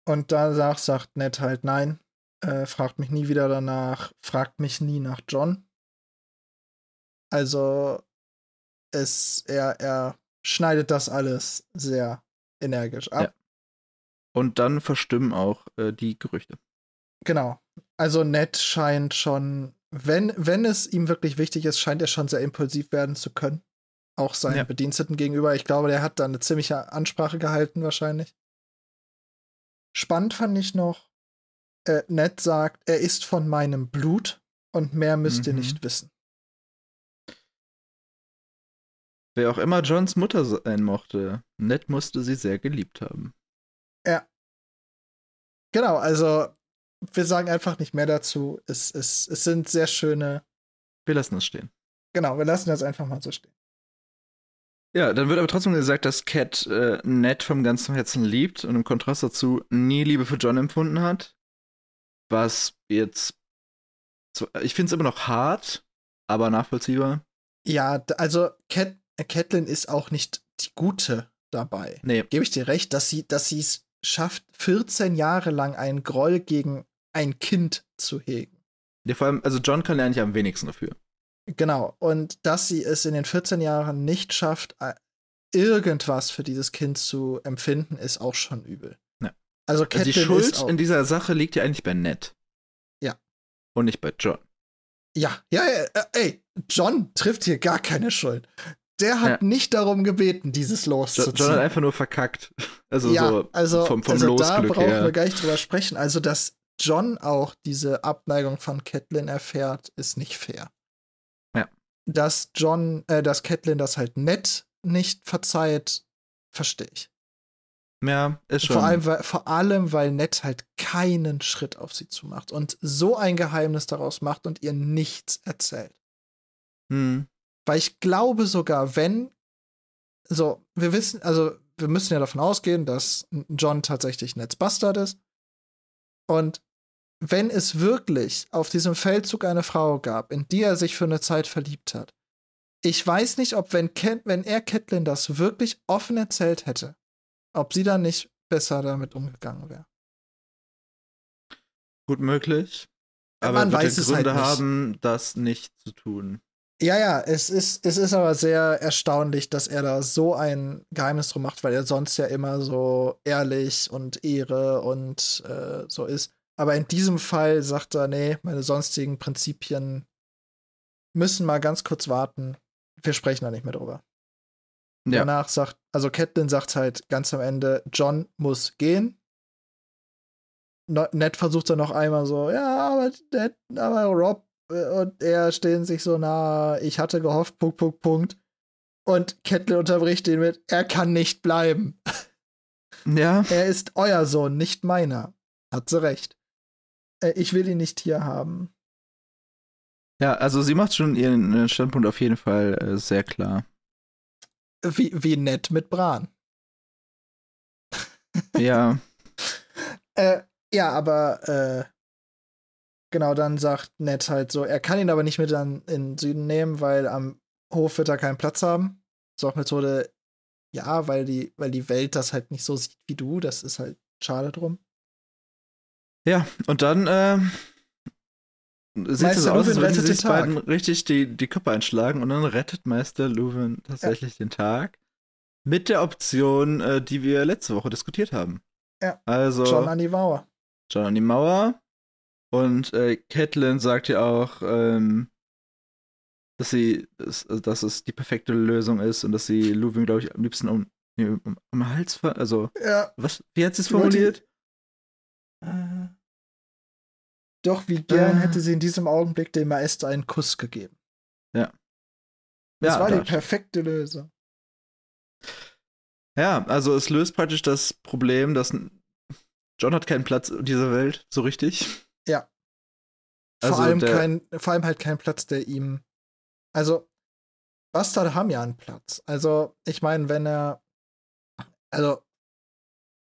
Und danach sagt Ned halt nein, äh, fragt mich nie wieder danach, fragt mich nie nach John. Also es, er, er schneidet das alles sehr energisch ab. Ja. und dann verstimmen auch äh, die Gerüchte. Genau. Also Ned scheint schon, wenn, wenn es ihm wirklich wichtig ist, scheint er schon sehr impulsiv werden zu können. Auch seinen Ja. Bediensteten gegenüber. Ich glaube, der hat da eine ziemliche Ansprache gehalten, wahrscheinlich. Spannend fand ich noch, äh, Ned sagt, er ist von meinem Blut und mehr müsst ihr Mhm. nicht wissen. Wer auch immer Johns Mutter sein mochte, Ned musste sie sehr geliebt haben. Genau, also wir sagen einfach nicht mehr dazu. Es, es, es sind sehr schöne, Wir lassen es stehen. genau, wir lassen das einfach mal so stehen. Ja, dann wird aber trotzdem gesagt, dass Cat äh, Ned vom ganzen Herzen liebt und im Kontrast dazu nie Liebe für John empfunden hat. Was jetzt. So, ich finde es immer noch hart, aber nachvollziehbar. Ja, also Cat, äh, Catelyn ist auch nicht die Gute dabei. Nee, Gebe ich dir recht, dass sie dass sie es schafft, 14 Jahre lang einen Groll gegen ein Kind zu hegen. ja, vor allem, also John kann ja eigentlich am wenigsten dafür. Genau. Und dass sie es in den 14 Jahren nicht schafft, äh, irgendwas für dieses Kind zu empfinden, ist auch schon übel. Ja. Also Also Catelyn die Schuld in dieser Sache liegt ja eigentlich bei Ned. Ja. Und nicht bei John. Ja, ja, ja, äh, ey, John trifft hier gar keine Schuld. Der hat Ja. nicht darum gebeten, dieses Jo loszuziehen. John hat einfach nur verkackt. Also ja, so also, vom, vom also da Losglück brauchen her. wir gar nicht drüber sprechen. Also, dass John auch diese Abneigung von Catelyn erfährt, ist nicht fair. Ja. Dass John, äh, dass Catelyn das halt nett nicht verzeiht, verstehe ich. Ja, ist schon. Vor allem, weil, vor allem, weil Ned halt keinen Schritt auf sie zumacht und so ein Geheimnis daraus macht und ihr nichts erzählt. hm. Weil ich glaube sogar, wenn, so, wir wissen, also wir müssen ja davon ausgehen, dass John tatsächlich Neds Bastard ist. Und wenn es wirklich auf diesem Feldzug eine Frau gab, in die er sich für eine Zeit verliebt hat, ich weiß nicht, ob wenn, Cat, wenn er Catelyn das wirklich offen erzählt hätte, ob sie dann nicht besser damit umgegangen wäre. Gut möglich. Ja, Aber man weiß es Gründe halt nicht. haben, das nicht zu tun. Ja, ja, es ist, es ist aber sehr erstaunlich, dass er da so ein Geheimnis drum macht, weil er sonst ja immer so ehrlich und Ehre und äh, so ist. Aber in diesem Fall sagt er, nee, meine sonstigen Prinzipien müssen mal ganz kurz warten. Wir sprechen da nicht mehr drüber. Ja. Danach sagt, also Catelyn sagt halt ganz am Ende, John muss gehen. Ned versucht dann noch einmal so, ja, aber, Ned, aber Rob äh, und er stehen sich so nah, ich hatte gehofft, Punkt, Punkt, Punkt. Und Catelyn unterbricht ihn mit, er kann nicht bleiben. Ja, Er ist euer Sohn, nicht meiner. Hat sie recht. Äh, ich will ihn nicht hier haben. ja, also sie macht schon ihren äh, Standpunkt auf jeden Fall äh, sehr klar. Wie, wie nett mit Bran. Ja, [LAUGHS] Äh, ja, aber äh, genau, dann sagt Ned halt so, er kann ihn aber nicht mit an, in den Süden nehmen, weil am Hof wird er keinen Platz haben. So auch Methode, ja, weil die, weil die Welt das halt nicht so sieht wie du, das ist halt schade drum. Ja, und dann äh, sieht Meister es aus, als Luwin würden sich beiden richtig die, die Köpfe einschlagen und dann rettet Meister Luwin tatsächlich den Tag. Mit der Option, äh, die wir letzte Woche diskutiert haben. Ja. Also John an die Mauer. John an die Mauer. Und äh, Catelyn sagt ja auch, ähm, dass sie, dass, dass es die perfekte Lösung ist und dass sie Luwin, glaube ich, am liebsten um, um, um den Hals, also, Ja. was, wie hat sie es formuliert? Äh, Doch, wie gern Äh. hätte sie in diesem Augenblick dem Meister einen Kuss gegeben. Ja. Das Ja, war die da- perfekte Lösung. Ja, also es löst praktisch das Problem, dass John hat keinen Platz in dieser Welt, so richtig. Ja. Also vor, allem der- kein, vor allem halt kein Platz, der ihm. Also, Bastarde haben ja einen Platz. Also, ich meine, wenn er. Also,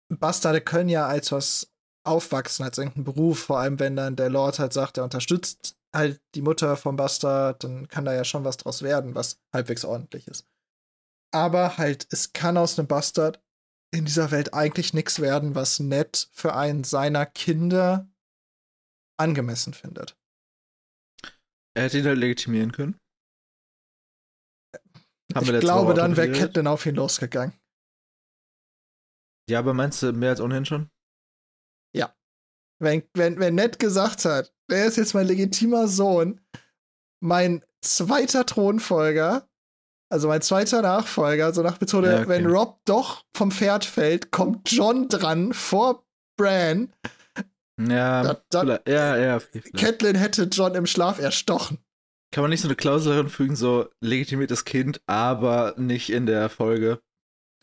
Bastarde können ja als was aufwachsen, als irgendein Beruf, vor allem wenn dann der Lord halt sagt, er unterstützt halt die Mutter vom Bastard, dann kann da ja schon was draus werden, was halbwegs ordentlich ist. Aber halt, es kann aus einem Bastard in dieser Welt eigentlich nichts werden, was nett für einen seiner Kinder angemessen findet. Er hätte ihn halt legitimieren können. Haben ich glaube, dann wäre. Catelyn auf ihn losgegangen. Ja, aber meinst du mehr als ohnehin schon? Wenn, wenn, wenn Ned gesagt hat, der ist jetzt mein legitimer Sohn, mein zweiter Thronfolger, also mein zweiter Nachfolger, so nach Methode, Ja, okay. wenn Rob doch vom Pferd fällt, kommt John dran vor Bran. Ja, Da- da- ja, ja. Catelyn hätte John im Schlaf erstochen. Kann man nicht so eine Klausel reinfügen, so legitimiertes Kind, aber nicht in der Folge.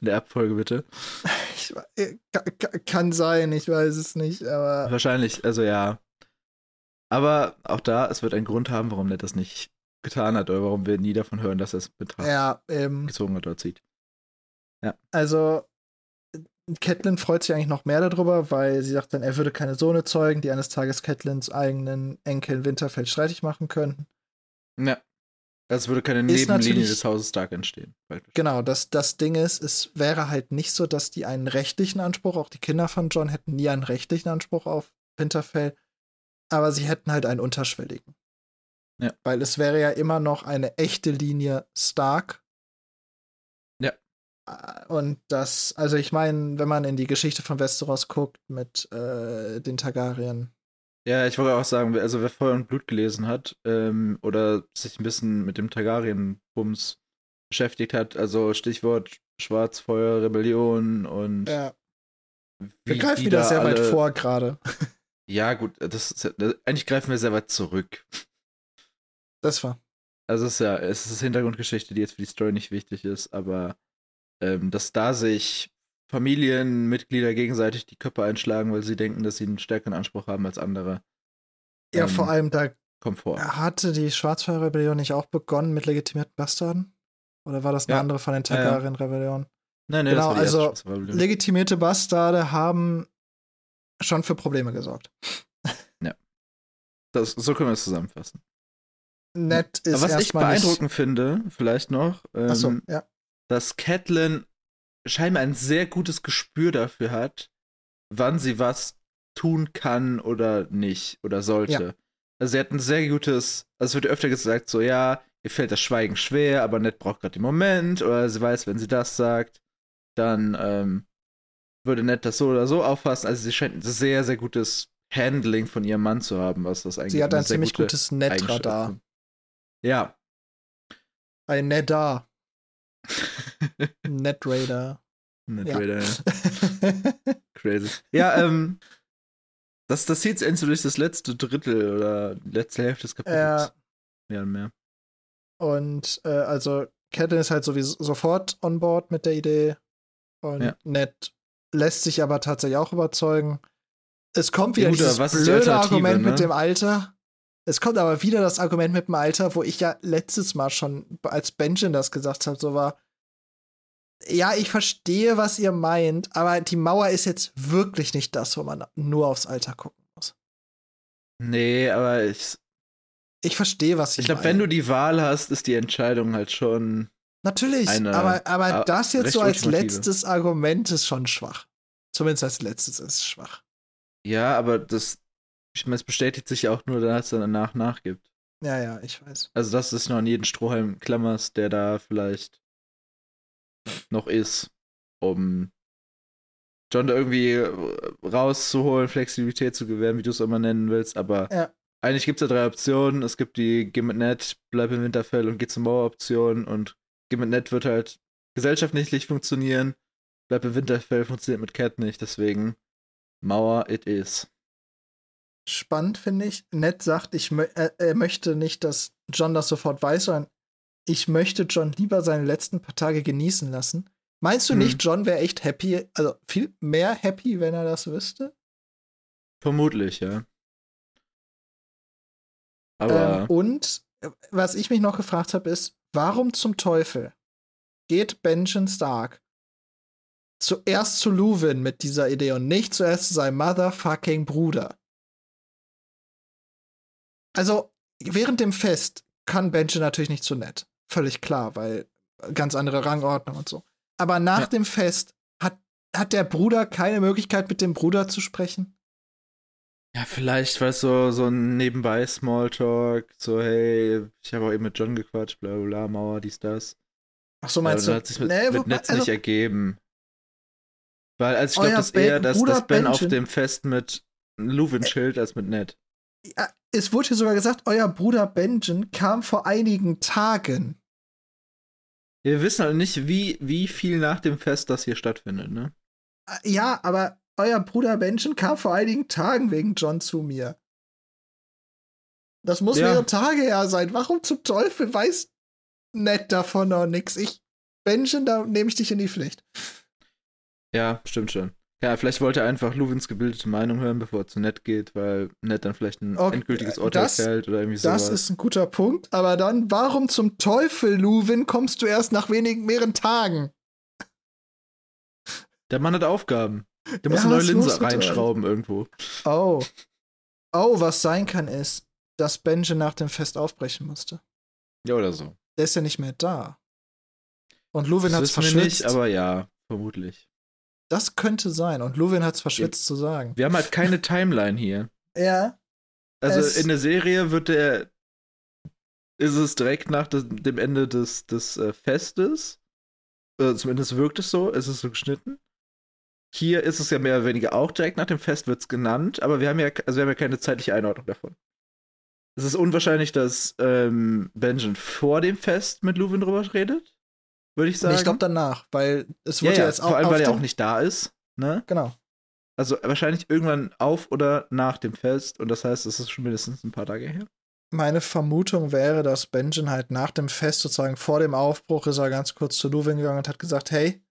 In der Erbfolge, bitte. [LAUGHS] Ich, äh, ka- ka- kann sein, ich weiß es nicht, aber Wahrscheinlich, also ja. Aber auch da, es wird einen Grund haben, warum Ned das nicht getan hat oder warum wir nie davon hören, dass er es in Betracht ja, ähm, gezogen hat oder zieht. Also, Catelyn freut sich eigentlich noch mehr darüber, weil sie sagt dann, er würde keine Sohne zeugen, die eines Tages Catelyns eigenen Enkel Winterfell streitig machen könnten. Ja. Es würde keine Nebenlinie des Hauses Stark entstehen. Genau, das, das Ding ist, es wäre halt nicht so, dass die einen rechtlichen Anspruch, auch die Kinder von John hätten nie einen rechtlichen Anspruch auf Winterfell, aber sie hätten halt einen unterschwelligen. Ja. Weil es wäre ja immer noch eine echte Linie Stark. Ja. Äh, Und das, also ich meine, wenn man in die Geschichte von Westeros guckt mit äh, den Targaryen, Ja, ich wollte auch sagen, wer- also wer Feuer und Blut gelesen hat ähm, oder sich ein bisschen mit dem Targaryen-Bums beschäftigt hat, also Stichwort Schwarzfeuer, Rebellion und ja, wir greifen wieder sehr weit alle- vor gerade. [LAUGHS] Ja, gut, das ist, das, eigentlich greifen wir sehr weit zurück. Das war. Also es ist ja, es ist Hintergrundgeschichte, die jetzt für die Story nicht wichtig ist, aber ähm, dass da sich Familienmitglieder gegenseitig die Köpfe einschlagen, weil sie denken, dass sie einen stärkeren Anspruch haben als andere, Ja, Ähm, vor allem, da kommt vor. hatte die Schwarzfeuer-Rebellion nicht auch begonnen mit legitimierten Bastarden? Oder war das eine Ja. andere von den Ja, ja. Targaryen-Rebellionen? Nein, nein, genau, also. Legitimierte Bastarde haben schon für Probleme gesorgt. [LAUGHS] Das, so können wir es zusammenfassen. Nett ist Aber was ich erstmal nicht- beeindruckend finde, vielleicht noch, ähm, Achso, ja. dass Catelyn scheinbar ein sehr gutes Gespür dafür hat, wann sie was tun kann oder nicht oder sollte. Also sie hat ein sehr gutes, also es wird öfter gesagt, so ja, ihr fällt das Schweigen schwer, aber Ned braucht gerade den Moment oder sie weiß, wenn sie das sagt, dann ähm, würde Ned das so oder so auffassen. Also sie scheint ein sehr, sehr gutes Handling von ihrem Mann zu haben, was das eigentlich Sie hat ein ziemlich gute gutes ist. Ja. Ein Nedar. [LAUGHS] Net-Radar. [LAUGHS] Ned Ja. Ja. [LAUGHS] Crazy. Ja, ähm, das, das zieht sich so durch das letzte Drittel oder die letzte Hälfte des Kapitels. Ja. Mehr und mehr. Und äh, also Catelyn ist halt sowieso sofort on board mit der Idee. Und Ja. Ned lässt sich aber tatsächlich auch überzeugen. Es kommt wieder gut, dieses die blöde Alternative, Argument ne? mit dem Alter. Es kommt aber wieder das Argument mit dem Alter, wo ich ja letztes Mal schon, als Benjamin das gesagt hat, so war, ja, ich verstehe, was ihr meint, aber die Mauer ist jetzt wirklich nicht das, wo man nur aufs Alter gucken muss. Nee, aber ich, Ich verstehe, was sie ich glaube, wenn du die Wahl hast, ist die Entscheidung halt schon. Natürlich, eine, aber, aber das jetzt so als letztes Argument ist schon schwach. Zumindest als letztes ist es schwach. Ja, aber das. Ich meine, es bestätigt sich ja auch nur, dass es danach nachgibt. Ja, ja, ich weiß. Also, dass du es noch an jeden Strohhalm klammerst, der da vielleicht noch ist, um John da irgendwie rauszuholen, Flexibilität zu gewähren, wie du es immer nennen willst, aber Ja. eigentlich gibt es ja drei Optionen. Es gibt die Geh mit Ned, bleib im Winterfell und geh zur Mauer-Option und Geh mit Ned wird halt gesellschaftlich nicht funktionieren, bleib im Winterfell funktioniert mit Cat nicht, deswegen Mauer it is. Spannend finde ich. Ned sagt, ich mö er, er möchte nicht, dass John das sofort weiß, sondern ich möchte John lieber seine letzten paar Tage genießen lassen. Meinst du Hm. nicht, John wäre echt happy, also viel mehr happy, wenn er das wüsste? Vermutlich, ja. Aber Ähm, und äh, was ich mich noch gefragt habe, ist, warum zum Teufel geht Benjamin Stark zuerst zu Luwin mit dieser Idee und nicht zuerst zu seinem motherfucking Bruder? Also, während dem Fest kann Benjamin natürlich nicht so nett. Völlig klar, weil ganz andere Rangordnung und so. Aber nach Ja. dem Fest hat, hat der Bruder keine Möglichkeit, mit dem Bruder zu sprechen? ja, vielleicht, weißt du, so ein nebenbei Smalltalk, so, hey, ich habe auch eben mit John gequatscht, bla bla Mauer, dies, das. Ach so, Ja, meinst aber du? das hat sich mit, Nee, mit Netz also- nicht ergeben. Weil, als ich glaube, dass eher, dass, Bruder dass Ben auf Benjen- dem Fest mit Luwin chillt als mit Ned. Ja, es wurde hier sogar gesagt, euer Bruder Benjen kam vor einigen Tagen. Wir wissen halt nicht, wie, wie viel nach dem Fest das hier stattfindet, ne? Äh, Ja, aber euer Bruder Benjen kam vor einigen Tagen wegen John zu mir. Das muss Ja. mehrere Tage her sein. Warum zum Teufel weiß Ned davon noch nix? Ich, Benjen, da nehme ich dich in die Pflicht. Ja, stimmt schon. Ja, vielleicht wollte er einfach Luwins gebildete Meinung hören, bevor er zu Ned geht, weil Ned dann vielleicht ein Okay, endgültiges Urteil das- fällt oder irgendwie Das sowas. ist ein guter Punkt. Aber dann, warum zum Teufel, Luwin, kommst du erst nach wenigen, mehreren Tagen? Der Mann hat Aufgaben. Der muss Ja, eine neue Linse reinschrauben irgendwo. Oh. Oh, was sein kann, ist, dass Benjen nach dem Fest aufbrechen musste. Ja, oder so. Der ist ja nicht mehr da. Und Luwin wissen wir verschwitzt. nicht, aber ja, vermutlich. Das könnte sein. Und Luwin hat's verschwitzt zu sagen. Wir haben halt keine [LAUGHS] Timeline hier. Ja. Also Es- in der Serie wird der ist es direkt nach dem Ende des, des äh, Festes. Äh, zumindest wirkt es so, ist es so geschnitten. Hier ist es ja mehr oder weniger auch direkt nach dem Fest wird's genannt, aber wir haben ja, also wir haben ja keine zeitliche Einordnung davon. Es ist unwahrscheinlich, dass ähm, Benjen vor dem Fest mit Luwin drüber redet, würde ich sagen. Nee, ich glaube danach, weil es wurde ja, ja, jetzt vor allem, weil er auch nicht da ist. Ne? Genau. Also wahrscheinlich irgendwann auf oder nach dem Fest und das heißt, es ist schon mindestens ein paar Tage her. Meine Vermutung wäre, dass Benjen halt nach dem Fest, sozusagen vor dem Aufbruch, ist er ganz kurz zu Luwin gegangen und hat gesagt, hey,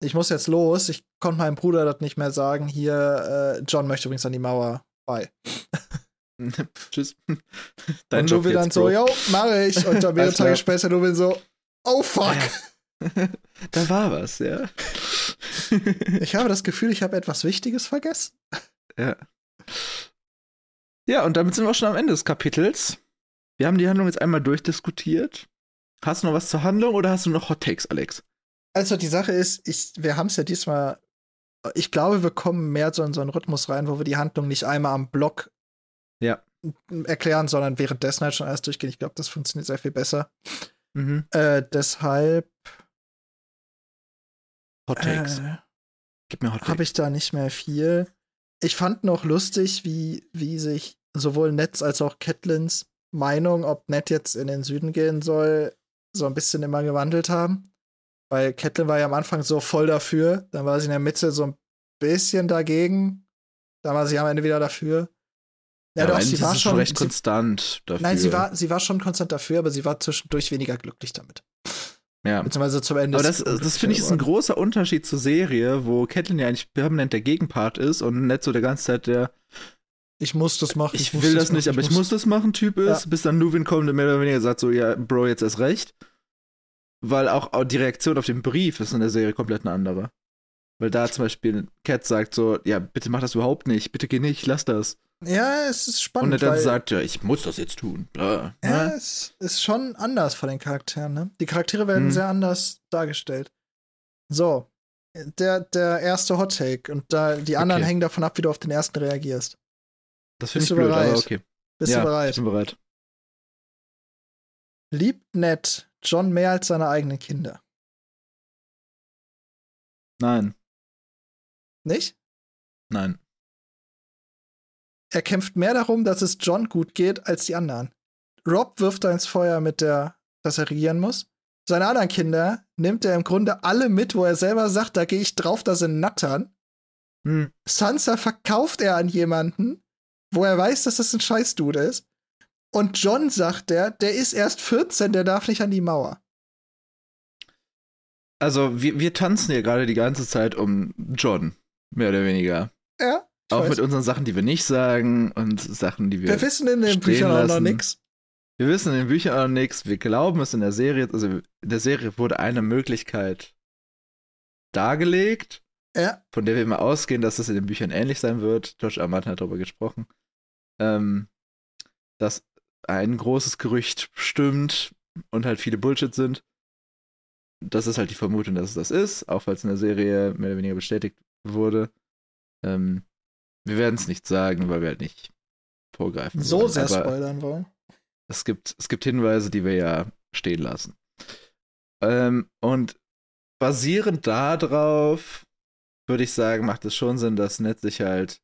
ich muss jetzt los, ich konnte meinem Bruder das nicht mehr sagen, hier, äh, John möchte übrigens an die Mauer bei. [LAUGHS] Tschüss. [LAUGHS] und Luwin dann so, yo, mache ich. Und dann mehrere. Tage später Luwin so, oh fuck. [LAUGHS] da war was, ja. [LAUGHS] Ich habe das Gefühl, ich habe etwas Wichtiges vergessen. ja. Ja, und damit sind wir auch schon am Ende des Kapitels. Wir haben die Handlung jetzt einmal durchdiskutiert. Hast du noch was zur Handlung oder hast du noch Hot Takes, Alex? Also die Sache ist, ich, wir haben es ja diesmal, ich glaube, wir kommen mehr so in so einen Rhythmus rein, wo wir die Handlung nicht einmal am Block Ja. erklären, sondern währenddessen halt schon alles durchgehen. Ich glaube, das funktioniert sehr viel besser. Mhm. Äh, deshalb Hot Takes. äh, Gib mir Hot Takes. habe ich da nicht mehr viel. Ich fand noch lustig, wie, wie sich sowohl Netz als auch Catlins Meinung, ob Ned jetzt in den Süden gehen soll, so ein bisschen immer gewandelt haben. Weil Catelyn war ja am Anfang so voll dafür, dann war sie in der Mitte so ein bisschen dagegen, dann war sie am Ende wieder dafür. Ja, aber doch, sie war schon recht sie, konstant dafür. Nein, sie war, sie war schon konstant dafür, aber sie war zwischendurch weniger glücklich damit. Ja. Beziehungsweise zum Ende. Aber das, das finde ich ist ein großer Unterschied zur Serie, wo Catelyn ja eigentlich permanent der Gegenpart ist und nicht so der ganze Zeit der. Ich muss das machen. ich, muss will das nicht, machen, aber ich muss das machen Typ ist, Ja. bis dann Luwin kommt und mehr oder weniger sagt so, ja, Bro, jetzt erst recht. Weil auch, auch die Reaktion auf den Brief ist in der Serie komplett eine andere. Weil da zum Beispiel Cat sagt so, ja, bitte mach das überhaupt nicht, bitte geh nicht, lass das. Ja, es ist Und spannend. er dann sagt, ja, ich muss das jetzt tun. Bla. ja, Ne? es ist schon anders von den Charakteren, ne? Die Charaktere werden Mhm. sehr anders dargestellt. So, der, der erste Hot Take und da die anderen Okay. hängen davon ab, wie du auf den ersten reagierst. Das finde ich Bist du blöd, bereit? aber okay. Bist ja, du bereit? Ich bin bereit. Liebt Ned John mehr als seine eigenen Kinder? Nein, Nicht? nein. Er kämpft mehr darum, dass es John gut geht, als die anderen. Rob wirft er ins Feuer mit der, dass er regieren muss. Seine anderen Kinder nimmt er im Grunde alle mit, wo er selber sagt, da gehe ich drauf, da sind Nattern. Hm. Sansa verkauft er an jemanden, wo er weiß, dass das ein Scheißdude ist. Und John sagt er, der ist erst 14, der darf nicht an die Mauer. Also, wir, wir tanzen hier gerade die ganze Zeit um John, mehr oder weniger. Ja. Auch weiß. mit unseren Sachen, die wir nicht sagen und Sachen, die wir. Wir wissen in den Büchern auch noch lassen. nichts. Wir wissen in den Büchern auch nichts. Wir glauben es in der Serie. Also in der Serie wurde eine Möglichkeit dargelegt, Ja. von der wir immer ausgehen, dass es in den Büchern ähnlich sein wird. R. R. Martin hat darüber gesprochen. Ähm, dass ein großes Gerücht stimmt und halt viele Bullshit sind. Das ist halt die Vermutung, dass es das ist, auch falls in der Serie mehr oder weniger bestätigt wurde. Ähm, wir werden es nicht sagen, weil wir halt nicht vorgreifen. So wollen. sehr Aber spoilern wollen. es gibt, es gibt Hinweise, die wir ja stehen lassen. Ähm, und basierend darauf würde ich sagen, macht es schon Sinn, dass Ned sich halt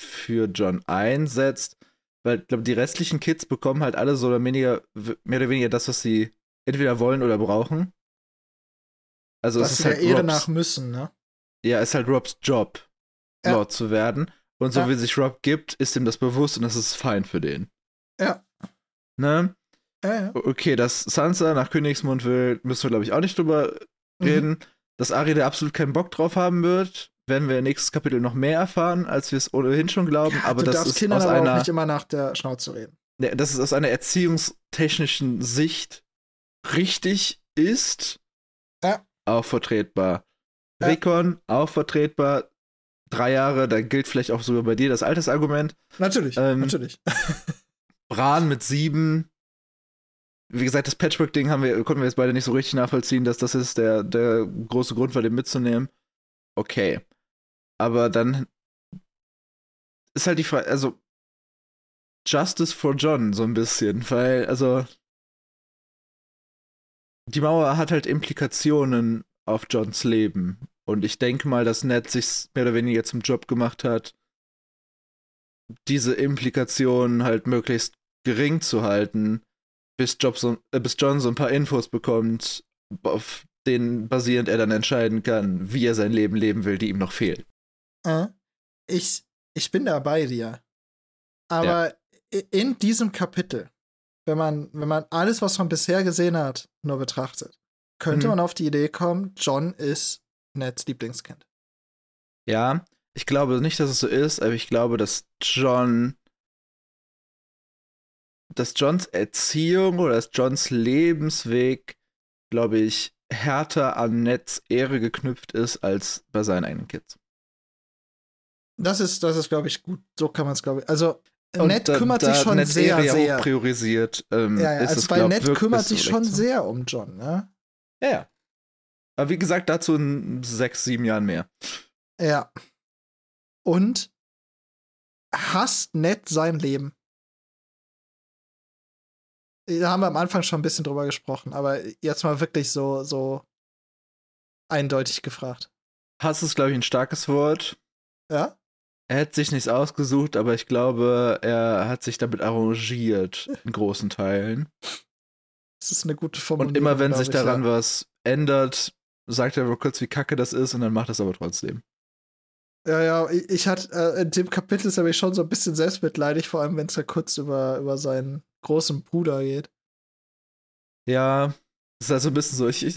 für John einsetzt, weil ich glaube, die restlichen Kids bekommen halt alle so oder weniger, mehr oder weniger das, was sie entweder wollen oder brauchen. Also Was es ist halt der Ehre Robs, nach müssen, ne? Ja, ist halt Robs Job, Ja. Lord zu werden. Und so Ja. wie sich Rob gibt, ist ihm das bewusst und das ist fein für den. Ja. Ne? Ja, ja. Okay, dass Sansa nach Königsmund will, müssen wir, glaube ich, auch nicht drüber Mhm. reden. Dass Ari da absolut keinen Bock drauf haben wird, werden wir im nächsten Kapitel noch mehr erfahren, als wir es ohnehin schon glauben. Ja, aber du das darfst ist Kindern aus aber auch einer, nicht immer nach der Schnauze reden. dass es aus einer erziehungstechnischen Sicht richtig ist, Ja. auch vertretbar. Ja. Recon, auch vertretbar. Drei Jahre, da gilt vielleicht auch sogar bei dir das Altersargument. Natürlich, Ähm, natürlich. [LAUGHS] Bran mit sieben. Wie gesagt, das Patchwork-Ding haben wir, konnten wir jetzt beide nicht so richtig nachvollziehen, dass das ist der, der große Grund war, den mitzunehmen. Okay. Aber dann ist halt die Frage, also Justice for John so ein bisschen, weil, also die Mauer hat halt Implikationen auf Johns Leben. Und ich denke mal, dass Ned sich mehr oder weniger zum Job gemacht hat, diese Implikationen halt möglichst gering zu halten, bis, Job so, äh, bis John so ein paar Infos bekommt, auf denen basierend er dann entscheiden kann, wie er sein Leben leben will, die ihm noch fehlen. Äh, ich, ich bin da bei dir. Aber i- in diesem Kapitel, wenn man, wenn man alles, was man bisher gesehen hat, nur betrachtet, könnte Mhm. man auf die Idee kommen, John ist Neds Lieblingskind. Ja, ich glaube nicht, dass es so ist, aber ich glaube, dass John, dass Johns Erziehung oder dass Johns Lebensweg, glaube ich, härter an Neds Ehre geknüpft ist als bei seinen eigenen Kids. Das ist, das ist, glaube ich, gut. So kann man es, glaube ich. Also, Und Ned da- kümmert da sich schon Neds sehr, Ehre sehr. hoch priorisiert. Ähm, Ja, ja, ist also, es, weil glaub, Ned kümmert sich so schon so. sehr um John, ne? Ja, ja. Aber wie gesagt, dazu in sechs, sieben Jahren mehr. Ja. Und hasst Ned sein Leben. Da haben wir am Anfang schon ein bisschen drüber gesprochen, aber jetzt mal wirklich so, so eindeutig gefragt. Hass ist, glaube ich, ein starkes Wort. Ja? Er hätte sich nichts ausgesucht, aber ich glaube, er hat sich damit arrangiert, in großen Teilen. Das ist eine gute Formulierung. Und immer wenn sich ich, daran ja. was ändert, sagt er mal kurz, wie kacke das ist und dann macht er es aber trotzdem. Ja, ja, ich, ich hatte, äh, in dem Kapitel ist er mich schon so ein bisschen selbstmitleidig, vor allem wenn es da kurz über, über seinen großen Bruder geht. Ja, ist halt so ein bisschen so, ich, ich,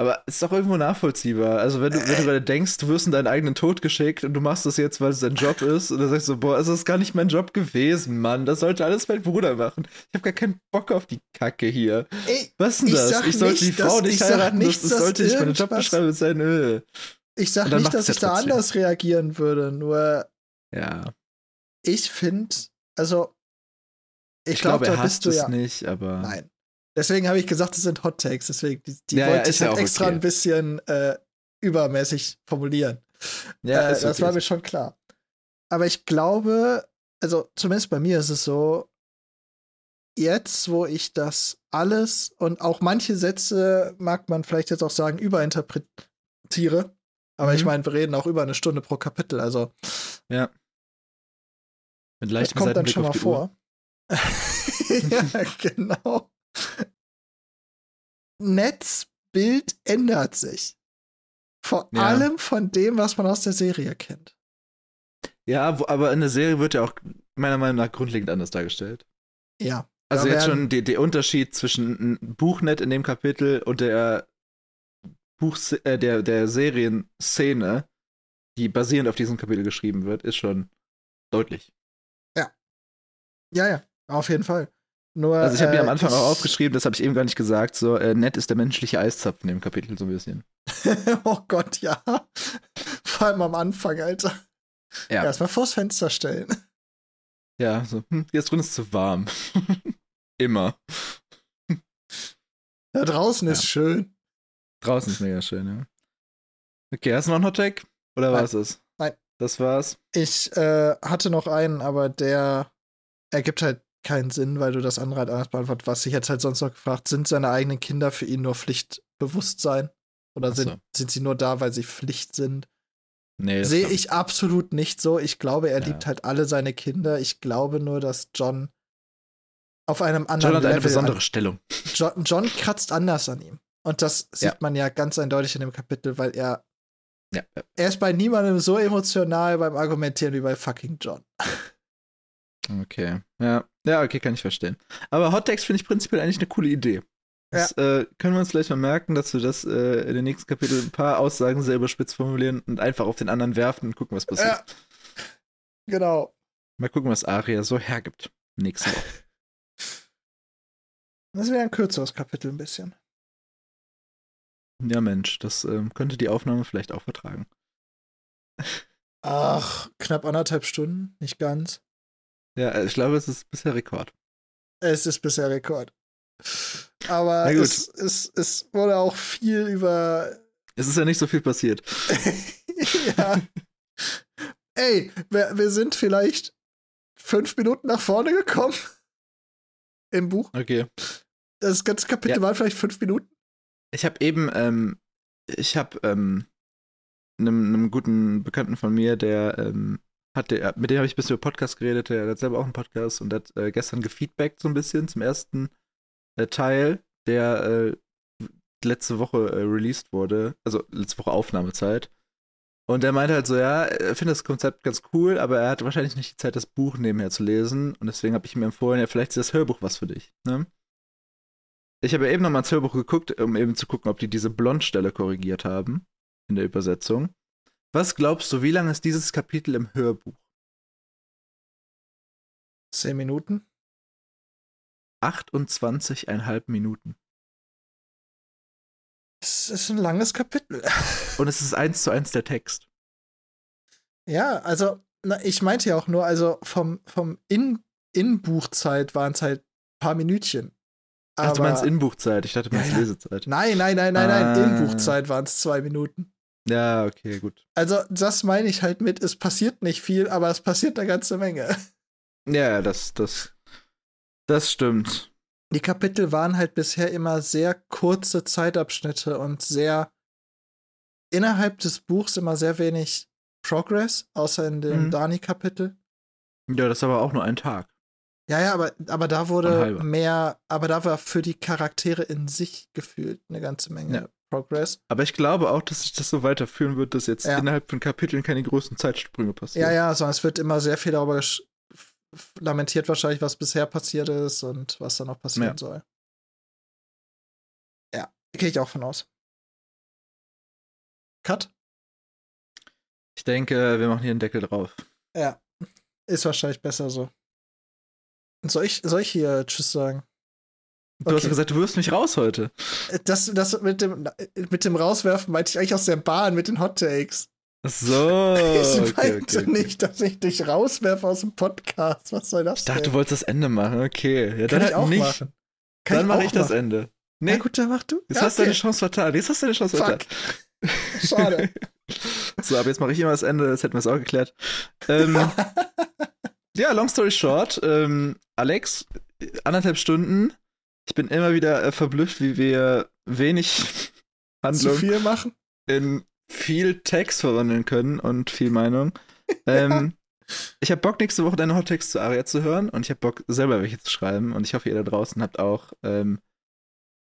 aber es ist doch irgendwo nachvollziehbar. Also wenn du, wenn du gerade denkst, du wirst in deinen eigenen Tod geschickt und du machst das jetzt, weil es dein Job ist, und dann sagst du, boah, es ist gar nicht mein Job gewesen, Mann. Das sollte alles mein Bruder machen. Ich habe gar keinen Bock auf die Kacke hier. Ey, Was ist denn Ich das? Ich sollte nicht, die Frau dass- nicht heiraten, nicht, das, das sollte nicht meine Jobbeschreibung sein. Äh. ich sag nicht, dass ich da trotzdem. anders reagieren würde, nur Ja, ich finde, also ich, ich glaube, glaube, er da hasst es ja. nicht, aber Nein. Deswegen habe ich gesagt, das sind Hot Takes. Deswegen, die, die Ja, ja, wollte ist ich ja halt extra okay. ein bisschen äh, übermäßig formulieren. ja, äh, ist das okay. war mir schon klar. Aber ich glaube, also zumindest bei mir ist es so, jetzt, wo ich das alles und auch manche Sätze, mag man vielleicht jetzt auch sagen, überinterpretiere. Aber ich Mhm. meine, wir reden auch über eine Stunde pro Kapitel, also Mit das leichtem kommt dann schon mal vor. [LAUGHS] ja, genau. Netzbild ändert sich. Vor Ja. allem von dem, was man aus der Serie kennt. Ja, wo, aber in der Serie wird ja auch meiner Meinung nach grundlegend anders dargestellt. Ja. Also jetzt schon der Unterschied zwischen Buchnet in dem Kapitel und der Buch äh, der, der Serienszene, die basierend auf diesem Kapitel geschrieben wird, ist schon deutlich. Ja, ja, auf jeden Fall. Nur, Also ich habe mir am äh, Anfang auch aufgeschrieben, das habe ich eben gar nicht gesagt, so äh, nett ist der menschliche Eiszapfen dem Kapitel so ein bisschen. [LAUGHS] oh Gott, ja. Vor allem am Anfang, Alter. Ja. Erstmal vors Fenster stellen. Ja, so, hm, jetzt drin ist zu warm. [LAUGHS] Immer. Da draußen Ja. ist schön. Draußen ist mega schön, ja. Okay, hast du noch einen Hottag? Oder war es das? Nein. Das war's. Ich äh, hatte noch einen, aber der ergibt halt keinen Sinn, weil du das andere halt anders beantwortet. Was ich jetzt halt sonst noch gefragt, sind seine eigenen Kinder für ihn nur Pflichtbewusstsein? Oder so. sind, sind sie nur da, weil sie Pflicht sind? Nee, Sehe ich absolut nicht so. Ich glaube, er Ja. liebt halt alle seine Kinder. Ich glaube nur, dass John auf einem John anderen hat eine Level besondere Stellung. An, John, John kratzt anders an ihm. Und das sieht Ja. man ja ganz eindeutig in dem Kapitel, weil er ja. er ist bei niemandem so emotional beim Argumentieren wie bei fucking John. [LAUGHS] Okay. Ja. Ja, okay, kann ich verstehen. Aber Hottext finde ich prinzipiell eigentlich eine coole Idee. Das äh, können wir uns vielleicht mal merken, dass wir das äh, in den nächsten Kapiteln ein paar Aussagen sehr überspitzt formulieren und einfach auf den anderen werfen und gucken, was passiert. Ja. Genau. Mal gucken, was Aria so hergibt. Nächste Woche. [LAUGHS] Das wäre ein kürzeres Kapitel ein bisschen. Ja, Mensch, das ähm, könnte die Aufnahme vielleicht auch vertragen. Ach, knapp anderthalb Stunden, nicht ganz. Ja, äh, ich glaube, es ist bisher Rekord. Es ist bisher Rekord. Aber es, es, es wurde auch viel über. Es ist ja nicht so viel passiert. [LAUGHS] [LAUGHS] ja. Ey, wir, wir sind vielleicht fünf Minuten nach vorne gekommen. [LAUGHS] Im Buch. Okay. Das ganze Kapitel Ja. waren vielleicht fünf Minuten. Ich habe eben, ähm, ich habe ähm, einem, einem guten Bekannten von mir, der ähm, hat, der, mit dem habe ich ein bisschen über Podcast geredet, der hat selber auch einen Podcast und hat äh, gestern gefeedbackt so ein bisschen zum ersten äh, Teil, der äh, letzte Woche äh, released wurde, also letzte Woche Aufnahmezeit. Und der meinte halt so, ja, er findet das Konzept ganz cool, aber er hat wahrscheinlich nicht die Zeit, das Buch nebenher zu lesen. Und deswegen habe ich ihm empfohlen, ja, vielleicht ist das Hörbuch was für dich. Ne? Ich habe ja eben nochmal ins Hörbuch geguckt, um eben zu gucken, ob die diese Blondstelle korrigiert haben in der Übersetzung. Was glaubst du, wie lang ist dieses Kapitel im Hörbuch? Zehn Minuten. 28,5 Minuten. Es ist ein langes Kapitel. [LAUGHS] Und es ist eins zu eins der Text. Ja, also, na, ich meinte ja auch nur, also vom, vom In- In-Buchzeit waren es halt ein paar Minütchen. Ach, du Aber- meinst Inbuchzeit, ich dachte, du Ja, meinst ja. Lesezeit. Nein, nein, nein, nein, nein. Ah. In-Buchzeit waren es zwei Minuten. Ja, okay, gut. Also, das meine ich halt mit, es passiert nicht viel, aber es passiert eine ganze Menge. Ja, das, das, das stimmt. Die Kapitel waren halt bisher immer sehr kurze Zeitabschnitte und sehr innerhalb des Buchs immer sehr wenig Progress, außer in dem Mhm. Dani-Kapitel. Ja, das ist aber auch nur ein Tag. Ja, ja, aber, aber da wurde mehr, aber da war für die Charaktere in sich gefühlt eine ganze Menge Ja. Progress. Aber ich glaube auch, dass sich das so weiterführen wird, dass jetzt Ja. innerhalb von Kapiteln keine großen Zeitsprünge passieren. Ja, ja, sondern es wird immer sehr viel darüber lamentiert wahrscheinlich, was bisher passiert ist und was da noch passieren Ja. soll. Ja, gehe ich auch von aus. Cut? Ich denke, wir machen hier einen Deckel drauf. Ja. Ist wahrscheinlich besser so. Soll ich, soll ich hier Tschüss sagen? Du hast Okay. gesagt, du wirst mich raus heute. Das, das mit dem, mit dem Rauswerfen meinte ich eigentlich aus der Bahn mit den Hot Takes. Ach so. [LAUGHS] ich Okay, meinte okay. nicht, dass ich dich rauswerfe aus dem Podcast. Was soll das Ich dachte, denn? du wolltest das Ende machen. Okay. Ja, Kann dann ich auch nicht. machen. Kann dann mache ich das machen. Ende. Na Nee, gut, dann mach du. jetzt Ja, hast du okay. deine Chance vertan. Jetzt hast du deine Chance Fuck. vertan. [LAUGHS] Schade. [LAUGHS] So, aber jetzt mache ich immer das Ende, das hätten wir es auch geklärt. Ähm, ja, long story short, ähm, Alex, anderthalb Stunden. Ich bin immer wieder äh, verblüfft, wie wir wenig [LAUGHS] Zu Handlung viel machen? in viel Text verwandeln können und viel Meinung. [LAUGHS] Ähm, ich habe Bock, nächste Woche deine Hottext zu Aria zu hören und ich habe Bock, selber welche zu schreiben. Und ich hoffe, ihr da draußen habt auch ähm,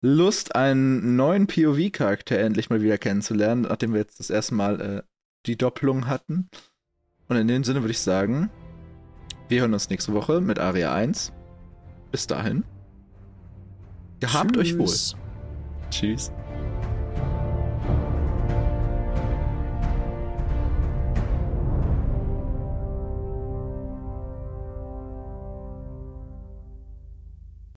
Lust, einen neuen POV-Charakter endlich mal wieder kennenzulernen, nachdem wir jetzt das erste Mal äh, die Doppelung hatten. Und in dem Sinne würde ich sagen, wir hören uns nächste Woche mit Aria 1. Bis dahin. Gehabt euch wohl. Tschüss. Tschüss.